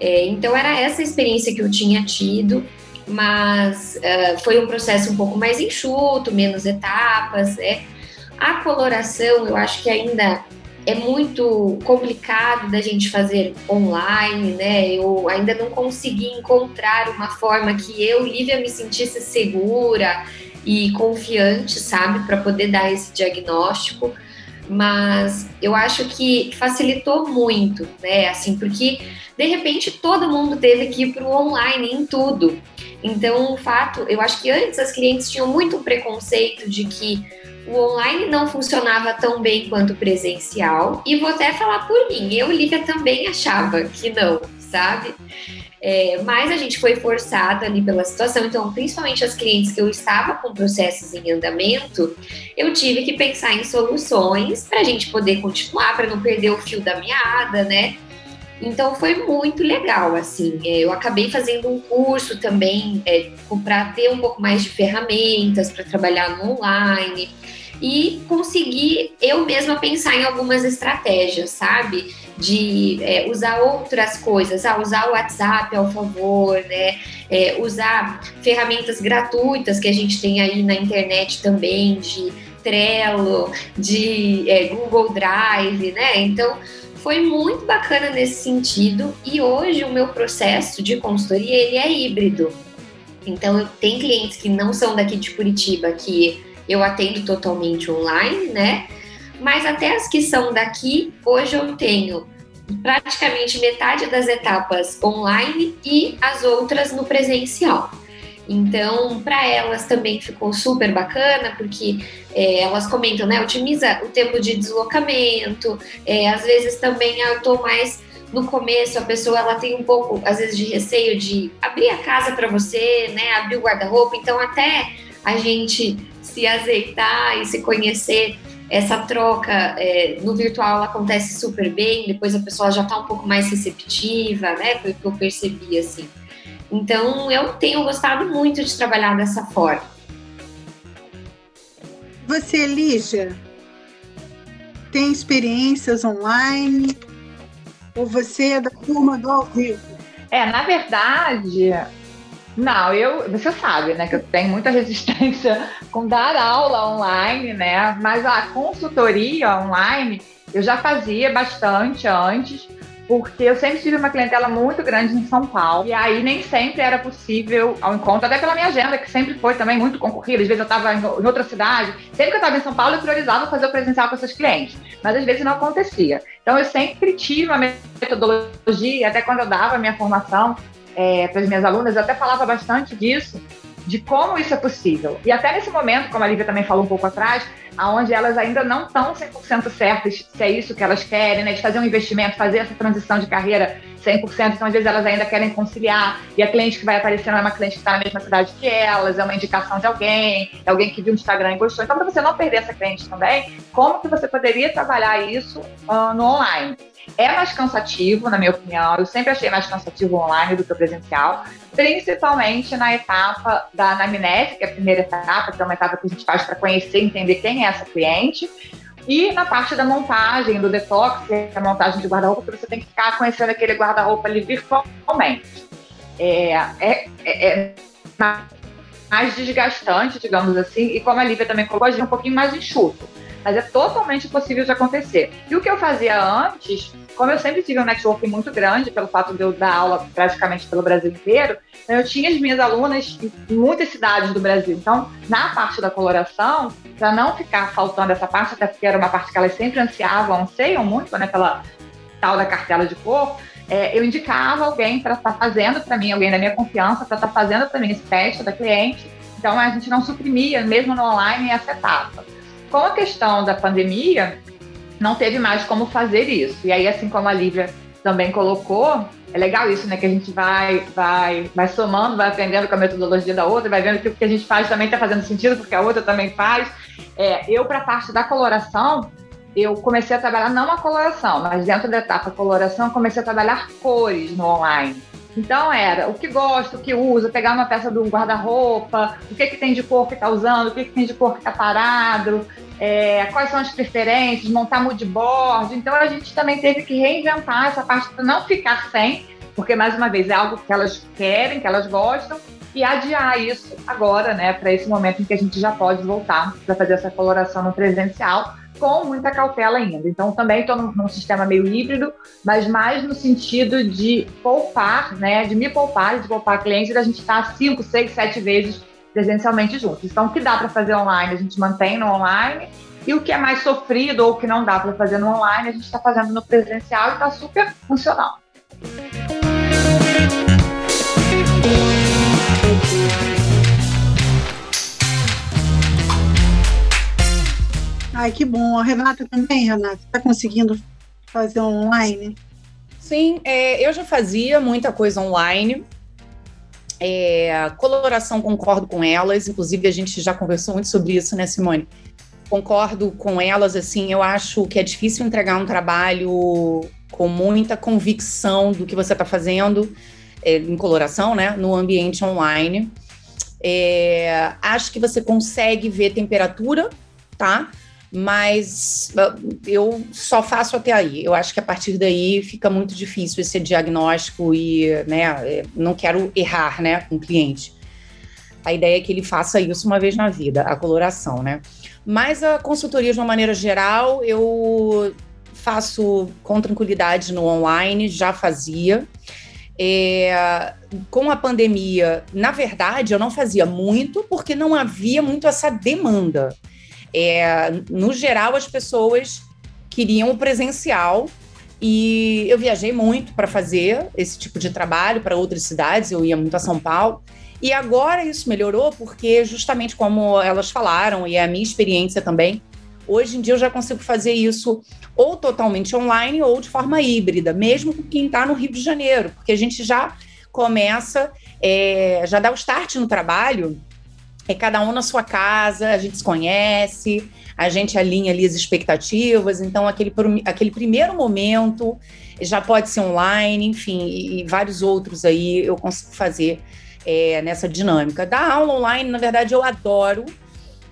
Speaker 7: É, então era essa experiência que eu tinha tido, mas uh, foi um processo um pouco mais enxuto, menos etapas, né? A coloração eu acho que ainda é muito complicado da gente fazer online, né? Eu ainda não consegui encontrar uma forma que eu, Lívia, me sentisse segura e confiante, sabe, para poder dar esse diagnóstico. Mas eu acho que facilitou muito, né? Assim, porque de repente todo mundo teve que ir para o online em tudo. Então, o fato, eu acho que antes as clientes tinham muito preconceito de que o online não funcionava tão bem quanto o presencial. E vou até falar por mim, eu, Lívia, também achava que não, sabe? É, mas a gente foi forçada ali pela situação, então, principalmente as clientes que eu estava com processos em andamento, eu tive que pensar em soluções para a gente poder continuar, para não perder o fio da meada, né? Então foi muito legal, assim. É, eu acabei fazendo um curso também é, para ter um pouco mais de ferramentas para trabalhar no online e conseguir eu mesma pensar em algumas estratégias, sabe? De é, usar outras coisas, ah, usar o WhatsApp ao favor, né? É, usar ferramentas gratuitas que a gente tem aí na internet também, de Trello, de é, Google Drive, né? Então foi muito bacana nesse sentido e hoje o meu processo de consultoria ele é híbrido. Então eu tenho clientes que não são daqui de Curitiba que eu atendo totalmente online, né? Mas até as que são daqui, hoje eu tenho praticamente metade das etapas online e as outras no presencial. Então, para elas também ficou super bacana, porque é, elas comentam, né? Otimiza o tempo de deslocamento, é, às vezes também eu estou mais no começo a pessoa ela tem um pouco às vezes de receio de abrir a casa para você, né, abrir o guarda-roupa, então até a gente se azeitar e se conhecer, essa troca é, no virtual acontece super bem, depois a pessoa já está um pouco mais receptiva, né? Foi o que eu percebi, assim. Então, eu tenho gostado muito de trabalhar dessa forma.
Speaker 4: Você, Lígia, tem experiências online? Ou você é da turma do ao vivo?
Speaker 6: É, na verdade, não, eu, você sabe, né, que eu tenho muita resistência com dar aula online, né? Mas a consultoria online eu já fazia bastante antes, porque eu sempre tive uma clientela muito grande em São Paulo, e aí nem sempre era possível ao encontro, até pela minha agenda, que sempre foi também muito concorrida. Às vezes eu estava em outra cidade, sempre que eu estava em São Paulo, eu priorizava fazer o presencial com esses clientes, mas às vezes não acontecia. Então eu sempre tive uma metodologia, até quando eu dava a minha formação é, para as minhas alunas, eu até falava bastante disso, de como isso é possível. E até nesse momento, como a Lívia também falou um pouco atrás, aonde elas ainda não estão 100% certas se é isso que elas querem, né, de fazer um investimento, fazer essa transição de carreira 100%, então às vezes elas ainda querem conciliar, e a cliente que vai aparecer não é uma cliente que está na mesma cidade que elas, é uma indicação de alguém, é alguém que viu no Instagram e gostou. Então, para você não perder essa cliente também, como que você poderia trabalhar isso uh, no online? É mais cansativo, na minha opinião. Eu sempre achei mais cansativo online do que o presencial, principalmente na etapa da anamnese, que é a primeira etapa, que é uma etapa que a gente faz para conhecer e entender quem é essa cliente. E na parte da montagem, do detox, que é a montagem de guarda-roupa, que você tem que ficar conhecendo aquele guarda-roupa ali virtualmente. É, é, é, é mais desgastante, digamos assim, e como a Lívia também colocou, é um pouquinho mais enxuto mas é totalmente possível de acontecer. E o que eu fazia antes, como eu sempre tive um network muito grande, pelo fato de eu dar aula praticamente pelo Brasil inteiro, eu tinha as minhas alunas em muitas cidades do Brasil. Então, na parte da coloração, para não ficar faltando essa parte, até porque era uma parte que elas sempre ansiavam, anseiam muito, né, pela tal da cartela de cor, é, eu indicava alguém para estar tá fazendo para mim, alguém da minha confiança, para estar tá fazendo para mim esse teste da cliente. Então, a gente não suprimia, mesmo no online, essa etapa. Com a questão da pandemia, não teve mais como fazer isso. E aí, assim como a Lívia também colocou, é legal isso, né? Que a gente vai, vai, vai somando, vai aprendendo com a metodologia da outra, vai vendo que o que a gente faz também está fazendo sentido, porque a outra também faz. É, eu, para a parte da coloração, eu comecei a trabalhar não a coloração, mas dentro da etapa coloração, comecei a trabalhar cores no online. Então era o que gosta, o que usa, pegar uma peça do guarda-roupa, o que, que tem de cor que está usando, o que, que tem de cor que está parado, é, quais são as preferências, montar mood board. Então a gente também teve que reinventar essa parte para não ficar sem, porque mais uma vez é algo que elas querem, que elas gostam, e adiar isso agora, né, para esse momento em que a gente já pode voltar para fazer essa coloração no presencial com muita cautela ainda. Então, também estou num, num, sistema meio híbrido, mas mais no sentido de poupar, né, de me poupar, de poupar clientes, da gente estar cinco, seis, sete vezes presencialmente juntos. Então, o que dá para fazer online, a gente mantém no online, e o que é mais sofrido ou que não dá para fazer no online, a gente está fazendo no presencial e está super funcional.
Speaker 4: Ai, que bom. A Renata também, Renata, está conseguindo fazer online?
Speaker 5: Sim, é, eu já fazia muita coisa online. É, coloração, concordo com elas. Inclusive, a gente já conversou muito sobre isso, né, Simone? Concordo com elas, assim, eu acho que é difícil entregar um trabalho com muita convicção do que você está fazendo é, em coloração, né, no ambiente online. É, acho que você consegue ver temperatura, tá? Mas eu só faço até aí. Eu acho que a partir daí fica muito difícil esse diagnóstico e, né, é, não quero errar, né, com o cliente. A ideia é que ele faça isso uma vez na vida, a coloração, né? Mas a consultoria, de uma maneira geral, eu faço com tranquilidade no online, já fazia. É, com a pandemia, na verdade, eu não fazia muito, porque não havia muito essa demanda. É, no geral, as pessoas queriam o presencial e eu viajei muito para fazer esse tipo de trabalho para outras cidades, eu ia muito a São Paulo. E agora isso melhorou porque, justamente como elas falaram, e é a minha experiência também, hoje em dia eu já consigo fazer isso ou totalmente online ou de forma híbrida, mesmo com quem está no Rio de Janeiro, porque a gente já começa, é, já dá o start no trabalho é cada um na sua casa, a gente se conhece, a gente alinha ali as expectativas, então aquele, aquele primeiro momento já pode ser online, enfim, e, e vários outros aí eu consigo fazer é, nessa dinâmica. Da aula online, na verdade, eu adoro,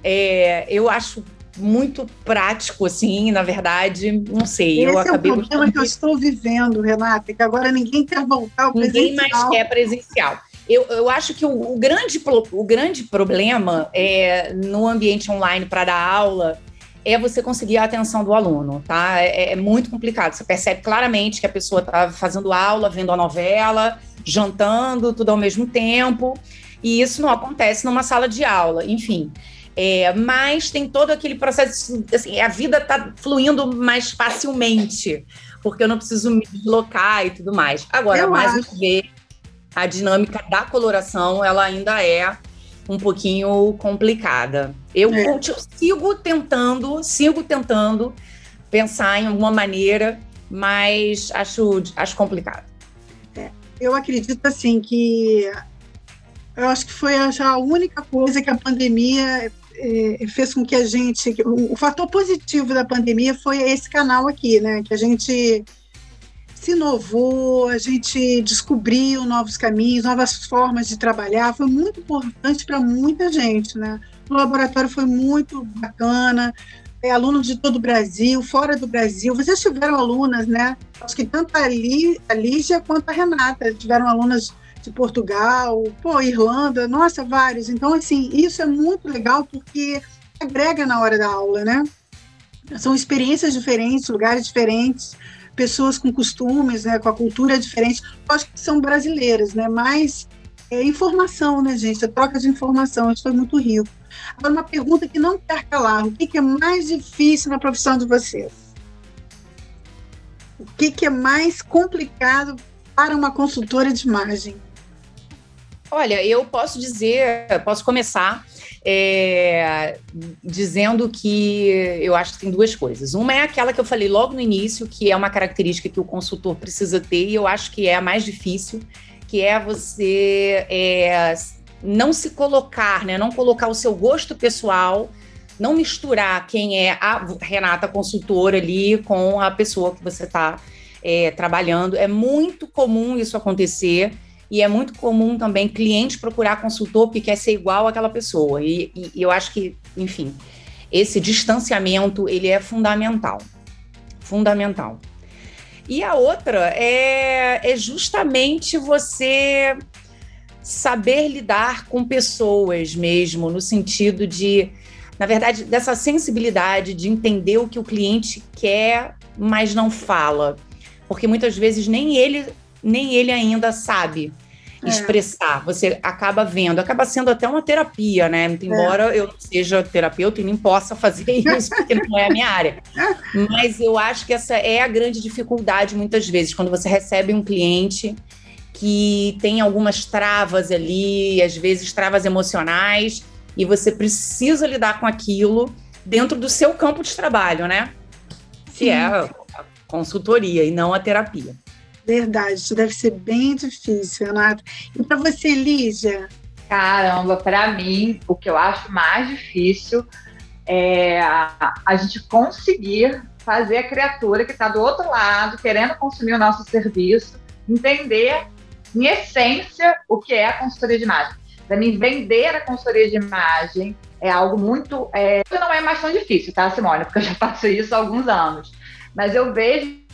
Speaker 5: é, eu acho muito prático, assim, na verdade, não sei.
Speaker 4: Esse
Speaker 5: eu
Speaker 4: acabei é o problema que eu estou vivendo, Renata, que agora ninguém quer voltar ao
Speaker 5: presencial. Ninguém mais quer presencial. Eu, eu acho que o, o, grande, o grande problema é, no ambiente online para dar aula é você conseguir a atenção do aluno, tá? É, é muito complicado. Você percebe claramente que a pessoa está fazendo aula, vendo a novela, jantando, tudo ao mesmo tempo. E isso não acontece numa sala de aula, enfim. É, mas tem todo aquele processo, assim, a vida está fluindo mais facilmente, porque eu não preciso me deslocar e tudo mais. Agora, eu mais uma vez, a dinâmica da coloração, ela ainda é um pouquinho complicada. Eu é. sigo tentando, sigo tentando pensar em alguma maneira, mas acho, acho complicado.
Speaker 4: É. Eu acredito assim que eu acho que foi a única coisa que a pandemia é, fez com que a gente. O, o, fator positivo da pandemia foi esse canal aqui, né? Que a gente se inovou, a gente descobriu novos caminhos, novas formas de trabalhar. Foi muito importante para muita gente, né? O laboratório foi muito bacana. É, alunos de todo o Brasil, fora do Brasil. Vocês tiveram alunas, né? Acho que tanto a, a Lígia quanto a Renata tiveram alunas de Portugal, pô, Irlanda, nossa, vários. Então, assim, isso é muito legal porque agrega na hora da aula, né? São experiências diferentes, lugares diferentes, pessoas com costumes, né, com a cultura diferente. acho que são brasileiras, né? Mas é informação, né, gente? A troca de informação, isso foi muito rico. Agora, uma pergunta que não quer calar: o que, que é mais difícil na profissão de vocês? O que, que é mais complicado para uma consultora de imagem?
Speaker 5: Olha, eu posso dizer, posso começar é, dizendo que eu acho que tem duas coisas. Uma é aquela que eu falei logo no início, que é uma característica que o consultor precisa ter, e eu acho que é a mais difícil, que é você é, não se colocar, né? Não colocar o seu gosto pessoal, não misturar quem é a Renata consultora ali com a pessoa que você está é, trabalhando. É muito comum isso acontecer. E é muito comum também cliente procurar consultor porque quer ser igual àquela pessoa. E, e, e eu acho que, enfim, esse distanciamento ele é fundamental. Fundamental. E a outra é, é justamente você saber lidar com pessoas mesmo, no sentido de, na verdade, dessa sensibilidade de entender o que o cliente quer, mas não fala. Porque muitas vezes nem ele nem ele ainda sabe é. expressar. Você acaba vendo, acaba sendo até uma terapia, né? Embora é. eu não seja terapeuta e nem possa fazer isso, porque não é a minha área. Mas eu acho que essa é a grande dificuldade, muitas vezes, quando você recebe um cliente que tem algumas travas ali, às vezes travas emocionais, e você precisa lidar com aquilo dentro do seu campo de trabalho, né? Sim. Que é a consultoria e não a terapia.
Speaker 4: Verdade, isso deve ser bem difícil, Renata. E para você, Lígia?
Speaker 6: Caramba, para mim, o que eu acho mais difícil é a, a gente conseguir fazer a criatura que está do outro lado, querendo consumir o nosso serviço, entender, em essência, o que é a consultoria de imagem. Para mim, vender a consultoria de imagem é algo muito. É, não é mais tão difícil, tá, Simone? Porque eu já faço isso há alguns anos. Mas eu vejo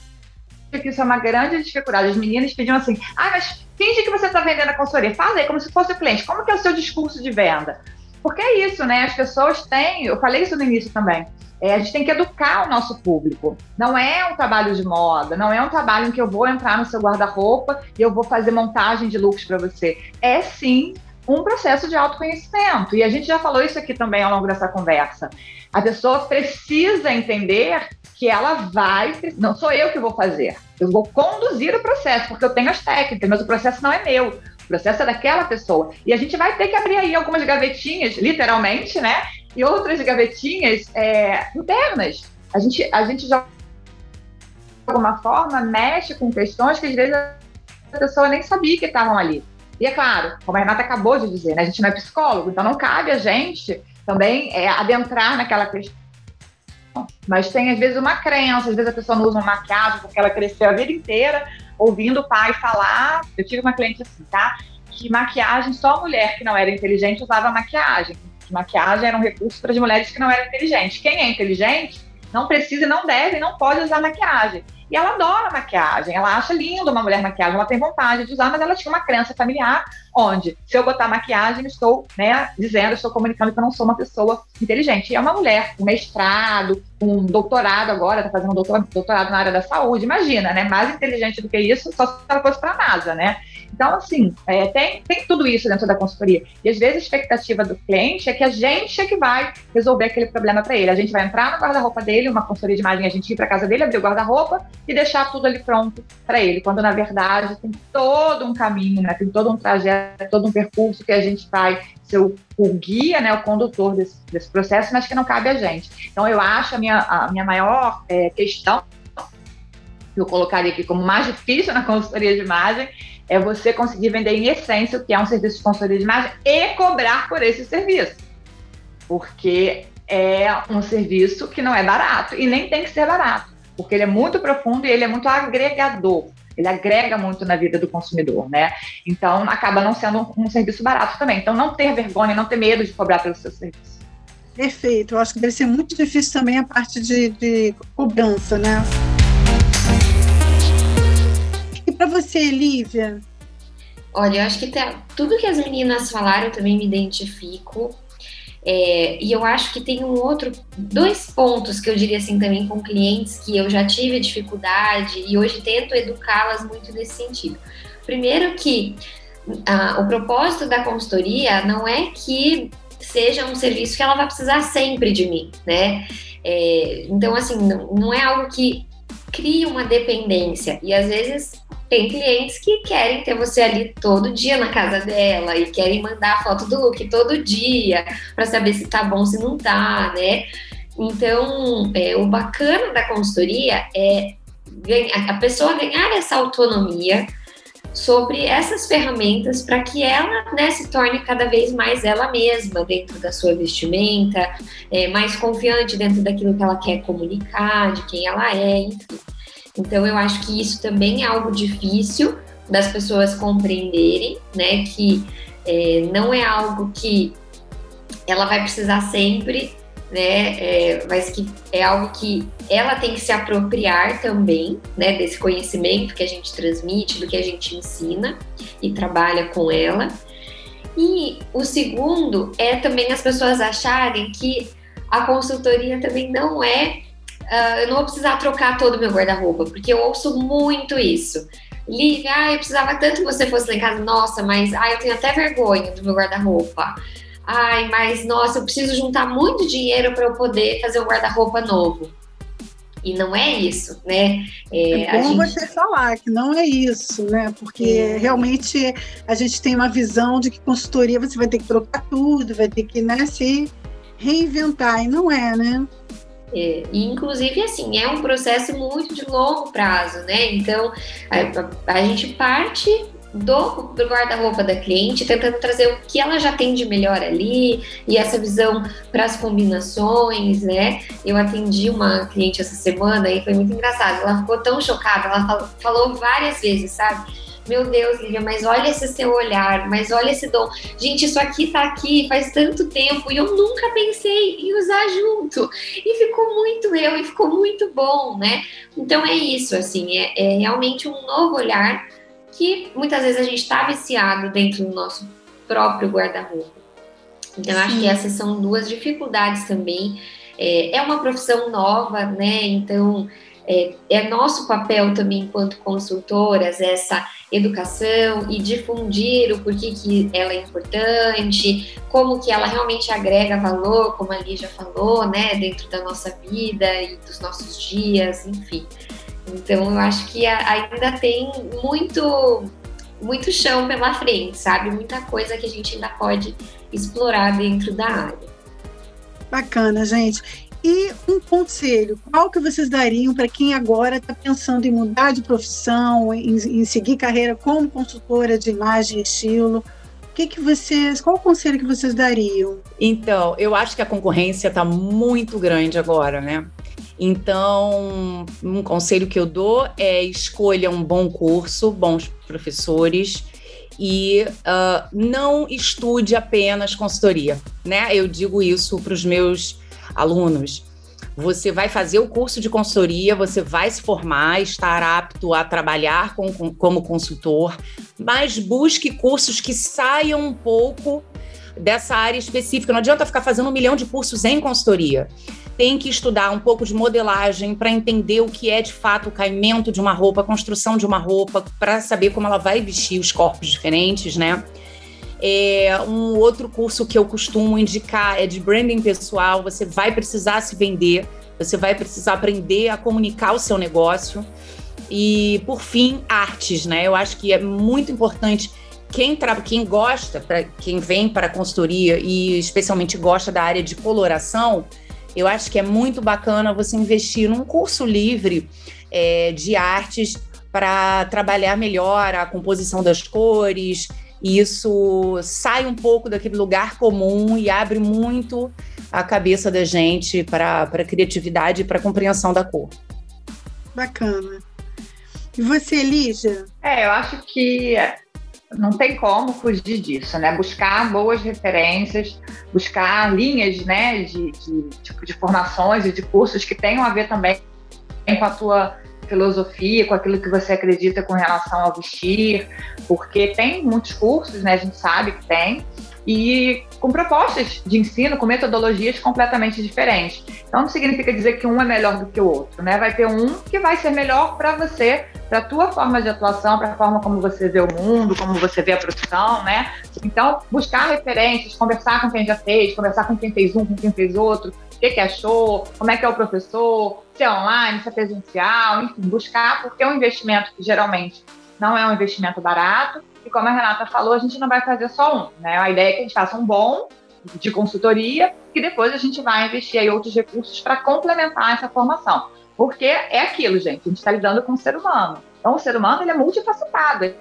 Speaker 6: que isso é uma grande dificuldade. As meninas pediam assim: ah, mas finge que você está vendendo a consultoria. Aí, como se fosse o cliente. Como que é o seu discurso de venda? Porque é isso, né? As pessoas têm, eu falei isso no início também. É, a gente tem que educar o nosso público. Não é um trabalho de moda, não é um trabalho em que eu vou entrar no seu guarda-roupa e eu vou fazer montagem de looks para você. É sim um processo de autoconhecimento. E a gente já falou isso aqui também ao longo dessa conversa. A pessoa precisa entender que ela vai. Não sou eu que vou fazer. Eu vou conduzir o processo, porque eu tenho as técnicas, mas o processo não é meu. O processo é daquela pessoa. E a gente vai ter que abrir aí algumas gavetinhas, literalmente, né? E outras gavetinhas é, internas. A gente, a gente já, de alguma forma, mexe com questões que às vezes a pessoa nem sabia que estavam ali. E é claro, como a Renata acabou de dizer, né, a gente não é psicólogo, então não cabe a gente também é, adentrar naquela questão mas tem, às vezes, uma crença, às vezes a pessoa não usa maquiagem porque ela cresceu a vida inteira ouvindo o pai falar. Eu tive uma cliente assim, tá? Que maquiagem, só mulher que não era inteligente usava maquiagem. Que maquiagem era um recurso para as mulheres que não eram inteligentes. Quem é inteligente não precisa, não deve, não pode usar maquiagem. E ela adora maquiagem, ela acha lindo uma mulher maquiagem, ela tem vontade de usar, mas ela tinha uma crença familiar onde se eu botar maquiagem, estou né, dizendo, estou comunicando que eu não sou uma pessoa inteligente. E é uma mulher, um mestrado, um doutorado agora, está fazendo um doutorado na área da saúde, imagina, né? Mais inteligente do que isso, só se ela fosse para a NASA, né? Então, assim, é, tem, tem tudo isso dentro da consultoria. E às vezes a expectativa do cliente é que a gente é que vai resolver aquele problema para ele. A gente vai entrar no guarda-roupa dele, uma consultoria de imagem, a gente ir para casa dele, abrir o guarda-roupa e deixar tudo ali pronto para ele. Quando na verdade tem todo um caminho, né? Tem todo um trajeto, todo um percurso que a gente vai ser o, o guia, né? O condutor desse, desse processo, mas que não cabe a gente. Então, eu acho a minha, a minha maior é, questão que eu colocaria aqui como mais difícil na consultoria de imagem é você conseguir vender em essência o que é um serviço de consultoria de imagem e cobrar por esse serviço. Porque é um serviço que não é barato e nem tem que ser barato, porque ele é muito profundo e ele é muito agregador. Ele agrega muito na vida do consumidor, né? Então acaba não sendo um, um serviço barato também. Então não ter vergonha, não ter medo de cobrar pelo seu serviço.
Speaker 4: Perfeito. Eu acho que deve ser muito difícil também a parte de, de cobrança, né? Para você, Lívia?
Speaker 7: Olha, eu acho que tá, tudo que as meninas falaram eu também me identifico. É, e eu acho que tem um outro, dois pontos que eu diria assim também com clientes que eu já tive dificuldade e hoje tento educá-las muito nesse sentido. Primeiro que ah, o propósito da consultoria não é que seja um serviço que ela vai precisar sempre de mim, né? É, então, assim, não, não é algo que cria uma dependência. E às vezes tem clientes que querem ter você ali todo dia na casa dela e querem mandar foto do look todo dia para saber se tá bom, se não tá, né? Então, é, o bacana da consultoria é a pessoa ganhar essa autonomia sobre essas ferramentas para que ela né, se torne cada vez mais ela mesma dentro da sua vestimenta, é, mais confiante dentro daquilo que ela quer comunicar, de quem ela é, enfim. Então, eu acho que isso também é algo difícil das pessoas compreenderem, né? Que é, não é algo que ela vai precisar sempre, né? É, mas que é algo que ela tem que se apropriar também, né? Desse conhecimento que a gente transmite, do que a gente ensina e trabalha com ela. E o segundo é também as pessoas acharem que a consultoria também não é uh, eu não vou precisar trocar todo o meu guarda-roupa, porque eu ouço muito isso. Liga, ah, eu precisava tanto que você fosse lá em casa, nossa, mas ah, eu tenho até vergonha do meu guarda-roupa. Ai, mas nossa, eu preciso juntar muito dinheiro para eu poder fazer um guarda-roupa novo. E não é isso, né?
Speaker 4: É, é bom gente... você falar que não é isso, né? Porque é. realmente a gente tem uma visão de que consultoria você vai ter que trocar tudo, vai ter que né, se reinventar, e não é, né?
Speaker 7: É, e inclusive assim é um processo muito de longo prazo, né? Então a, a gente parte do, do guarda-roupa da cliente, tentando trazer o que ela já tem de melhor ali e essa visão para as combinações, né? Eu atendi uma cliente essa semana e foi muito engraçado. Ela ficou tão chocada, ela falou, falou várias vezes, sabe? Meu Deus, Lívia, mas olha esse seu olhar, mas olha esse dom. Gente, isso aqui tá aqui faz tanto tempo e eu nunca pensei em usar junto. E ficou muito eu e ficou muito bom, né? Então é isso, assim, é, é realmente um novo olhar que muitas vezes a gente está viciado dentro do nosso próprio guarda-roupa. Então, acho que essas são duas dificuldades também. É, é uma profissão nova, né? Então, é, é, nosso papel também, enquanto consultoras, essa educação e difundir o porquê que ela é importante, como que ela realmente agrega valor, como a Lígia falou, né, dentro da nossa vida e dos nossos dias, enfim. Então, eu acho que ainda tem muito, muito chão pela frente, sabe? Muita coisa que a gente ainda pode explorar dentro da área.
Speaker 4: Bacana, gente. E um conselho, qual que vocês dariam para quem agora está pensando em mudar de profissão, em, em, seguir carreira como consultora de imagem e estilo? Que, que vocês, qual o conselho que vocês dariam?
Speaker 5: Então, eu acho que a concorrência está muito grande agora, né? Então, um conselho que eu dou é escolha um bom curso, bons professores e uh, não estude apenas consultoria, né? Eu digo isso para os meus alunos. Você vai fazer o curso de consultoria, você vai se formar, estar apto a trabalhar com, com, como consultor, mas busque cursos que saiam um pouco dessa área específica. Não adianta ficar fazendo um milhão de cursos em consultoria. Tem que estudar um pouco de modelagem para entender o que é de fato o caimento de uma roupa, a construção de uma roupa, para saber como ela vai vestir os corpos diferentes, né? É, um outro curso que eu costumo indicar é de branding pessoal. Você vai precisar se vender, você vai precisar aprender a comunicar o seu negócio. E, por fim, artes, né? Eu acho que é muito importante quem, quem gosta, pra, quem vem para a consultoria e especialmente gosta da área de coloração, eu acho que é muito bacana você investir num curso livre é, de artes para trabalhar melhor a composição das cores, e isso sai um pouco daquele lugar comum e abre muito a cabeça da gente para a criatividade e para a compreensão da cor.
Speaker 4: Bacana. E você, Lígia?
Speaker 6: É, eu acho que não tem como fugir disso, né? Buscar boas referências, buscar linhas, né, de, de, tipo, de formações e de cursos que tenham a ver também com a tua filosofia, com aquilo que você acredita com relação ao vestir, porque tem muitos cursos, né? A gente sabe que tem, e com propostas de ensino, com metodologias completamente diferentes. Então não significa dizer que um é melhor do que o outro, né? Vai ter um que vai ser melhor para você, para a tua forma de atuação, para a forma como você vê o mundo, como você vê a profissão, né? Então, buscar referências, conversar com quem já fez, conversar com quem fez um, com quem fez outro, que, que achou, como é que é o professor, se é online, se é presencial, enfim, buscar, porque é um investimento que geralmente não é um investimento barato, e como a Renata falou, a gente não vai fazer só um, né? A ideia é que a gente faça um bom de consultoria, que depois a gente vai investir aí outros recursos para complementar essa formação. Porque é aquilo, gente, a gente está lidando com o ser humano. Então, o ser humano ele é multifacetado, ele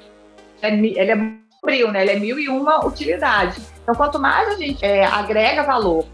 Speaker 6: é, ele é frio, né? Ele é mil e uma utilidades. Então, quanto mais a gente é, agrega valor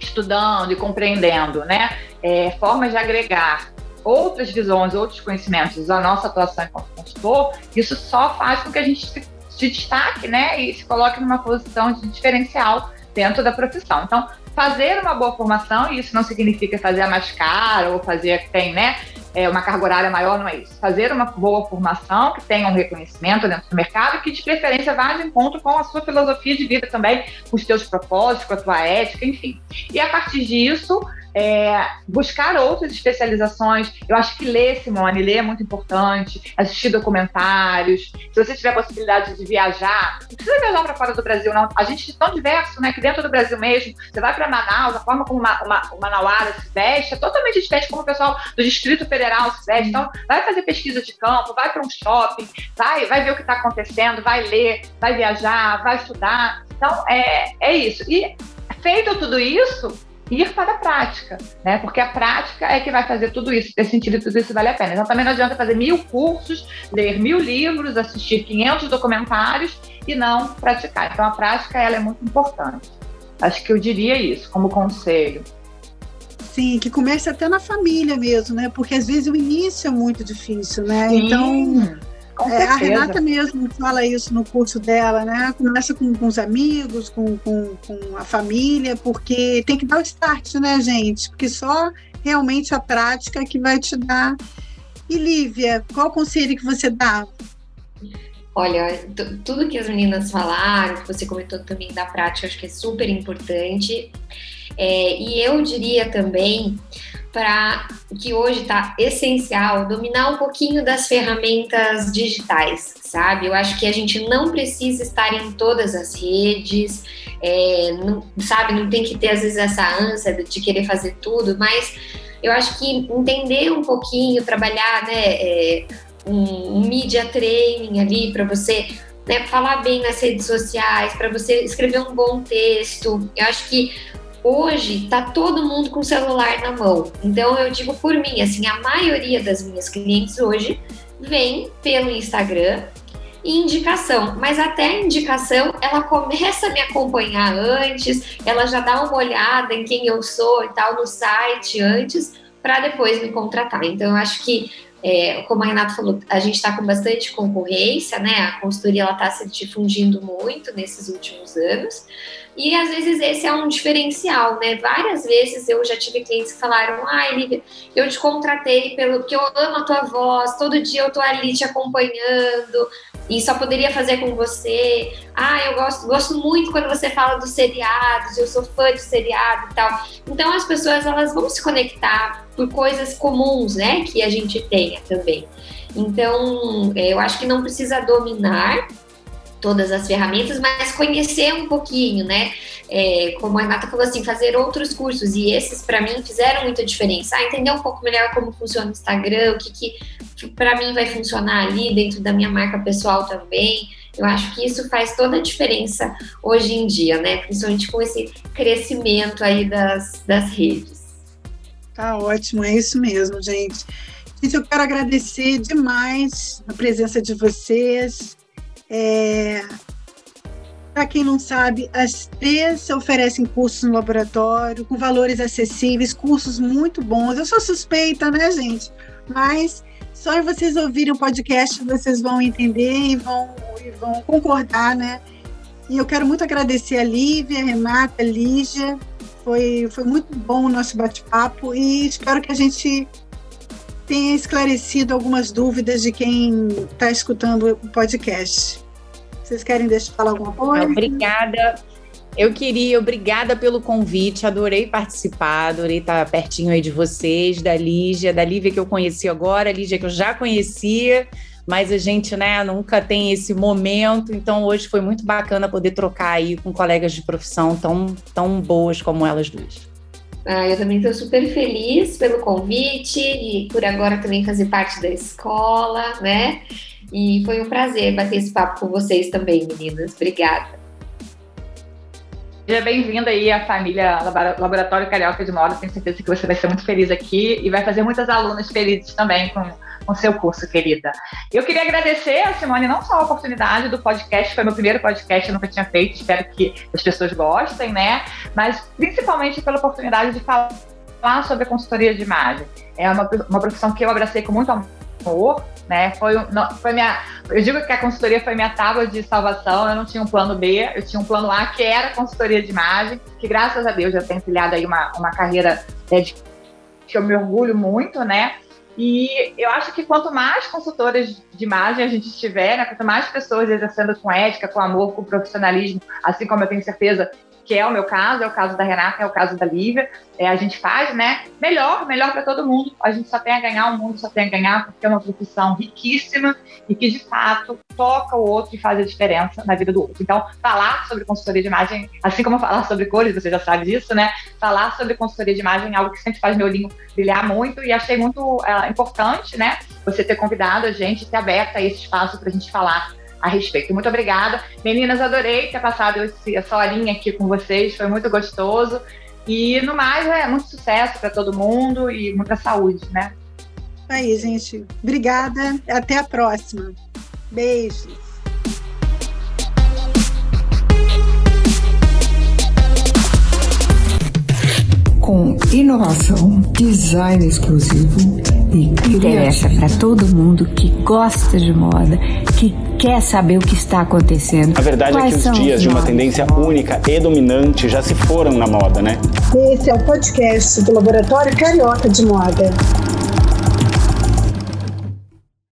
Speaker 6: estudando e compreendendo, né, é, formas de agregar outras visões, outros conhecimentos à nossa atuação enquanto consultor, isso só faz com que a gente se, se destaque, né, e se coloque numa posição de diferencial dentro da profissão. Então, fazer uma boa formação, e isso não significa fazer a mais cara ou fazer a que tem, né, é, uma carga horária maior, não é isso. Fazer uma boa formação que tenha um reconhecimento dentro do mercado que, de preferência, vá de encontro com a sua filosofia de vida também, com os seus propósitos, com a tua ética, enfim. E a partir disso, é, buscar outras especializações. Eu acho que ler, Simone, ler é muito importante, assistir documentários. Se você tiver a possibilidade de viajar, não precisa viajar para fora do Brasil, não. A gente é tão diverso, né? Que dentro do Brasil mesmo, você vai para Manaus, a forma como o Manauara se veste é totalmente diferente como o pessoal do Distrito Federal se veste. Então, vai fazer pesquisa de campo, vai para um shopping, vai, vai ver o que está acontecendo, vai ler, vai viajar, vai estudar. Então, é, é isso. E feito tudo isso, ir para a prática, né? Porque a prática é que vai fazer tudo isso, ter sentido e tudo isso vale a pena. Então também não adianta fazer mil cursos, ler mil livros, assistir 500 documentários e não praticar. Então a prática ela é muito importante. Acho que eu diria isso como conselho.
Speaker 4: Sim, que comece até na família mesmo, né? Porque às vezes o início é muito difícil, né?
Speaker 6: Sim.
Speaker 4: Então é, a Renata mesmo fala isso no curso dela, né? Começa com, com os amigos, com, com, com, a família, porque tem que dar o start, né, gente? Porque só realmente a prática que vai te dar. E Lívia, qual conselho que você dá?
Speaker 7: Olha, tudo que as meninas falaram, que você comentou também da prática, acho que é super importante. É, e eu diria também para que hoje está essencial dominar um pouquinho das ferramentas digitais, sabe? Eu acho que a gente não precisa estar em todas as redes, é, não, sabe? Não tem que ter às vezes essa ânsia de, querer fazer tudo, mas eu acho que entender um pouquinho, trabalhar, né? É, um, um media training ali para você né, falar bem nas redes sociais, para você escrever um bom texto. Eu acho que hoje tá todo mundo com o celular na mão. Então eu digo por mim, assim, a maioria das minhas clientes hoje vem pelo Instagram e indicação, mas até a indicação ela começa a me acompanhar antes, ela já dá uma olhada em quem eu sou e tal no site antes para depois me contratar. Então eu acho que é, como a Renata falou, a gente está com bastante concorrência, né? A consultoria está se difundindo muito nesses últimos anos. E às vezes esse é um diferencial, né? Várias vezes eu já tive clientes que falaram: ai, Lívia, eu te contratei pelo que eu amo a tua voz, todo dia eu tô ali te acompanhando e só poderia fazer com você. Ah, eu gosto, gosto muito quando você fala dos seriados, eu sou fã de seriado e tal. Então as pessoas elas vão se conectar por coisas comuns, né, que a gente tenha também. Então, é, eu acho que não precisa dominar todas as ferramentas, mas conhecer um pouquinho, né? É, como a Renata falou assim, fazer outros cursos, e esses para mim fizeram muita diferença. Ah, entender um pouco melhor como funciona o Instagram, o que, que para mim vai funcionar ali dentro da minha marca pessoal também. Eu acho que isso faz toda a diferença hoje em dia, né? Principalmente com esse crescimento aí das, das redes.
Speaker 4: Tá ótimo, é isso mesmo, gente. Gente, eu quero agradecer demais a presença de vocês. É... Para quem não sabe, as três oferecem cursos no laboratório, com valores acessíveis, cursos muito bons. Eu sou suspeita, né, gente? Mas só vocês ouvirem o podcast vocês vão entender e vão, e vão concordar, né? E eu quero muito agradecer a Lívia, a Renata, a Lígia. Foi, foi muito bom o nosso bate-papo e espero que a gente tenha esclarecido algumas dúvidas de quem está escutando o podcast. Vocês querem deixar falar alguma coisa?
Speaker 5: Obrigada. Eu queria, obrigada pelo convite, adorei participar, adorei estar pertinho aí de vocês, da Lígia, da Lívia que eu conheci agora, Lígia que eu já conhecia, mas a gente, né, nunca tem esse momento, então hoje foi muito bacana poder trocar aí com colegas de profissão tão, tão boas como elas duas.
Speaker 7: Ah, eu também estou super feliz pelo convite e por agora também fazer parte da escola, né? E foi um prazer bater esse papo com vocês também, meninas. Obrigada.
Speaker 6: Seja bem-vinda aí à família Laboratório Carioca de Moda. Tenho certeza que você vai ser muito feliz aqui e vai fazer muitas alunas felizes também com o seu curso, querida. Eu queria agradecer a Simone não só a oportunidade do podcast, foi meu primeiro podcast, eu nunca tinha feito, espero que as pessoas gostem, né? Mas principalmente pela oportunidade de falar sobre a consultoria de imagem. É uma, uma profissão que eu abracei com muito amor, né? Foi, foi minha, eu digo que a consultoria foi minha tábua de salvação. Eu não tinha um plano B, eu tinha um plano A que era a consultoria de imagem, que graças a Deus já tenho trilhado aí uma, uma carreira é, de, que eu me orgulho muito, né? E eu acho que quanto mais consultoras de imagem a gente tiver, né, quanto mais pessoas exercendo com ética, com amor, com profissionalismo, assim como eu tenho certeza que é o meu caso, é o caso da Renata, é o caso da Lívia, é, a gente faz, né? Melhor, melhor para todo mundo. A gente só tem a ganhar, o mundo só tem a ganhar, porque é uma profissão riquíssima e que, de fato, toca o outro e faz a diferença na vida do outro. Então, falar sobre consultoria de imagem, assim como falar sobre cores, você já sabe disso, né? Falar sobre consultoria de imagem é algo que sempre faz meu olhinho brilhar muito e achei muito uh, importante, né? Você ter convidado a gente, ter aberto esse espaço para a gente falar a respeito. Muito obrigada. Meninas, adorei ter passado esse, essa horinha aqui com vocês, foi muito gostoso. E no mais, é muito sucesso para todo mundo e muita saúde, né?
Speaker 4: Aí, gente. Obrigada. Até a próxima. Beijos.
Speaker 1: Com inovação, design exclusivo e
Speaker 2: interessa para todo mundo que gosta de moda, que quer saber o que está acontecendo.
Speaker 3: A verdade Quais é que os dias de uma tendência única e dominante já se foram na moda, né?
Speaker 4: Esse é o podcast do Laboratório Carioca de Moda.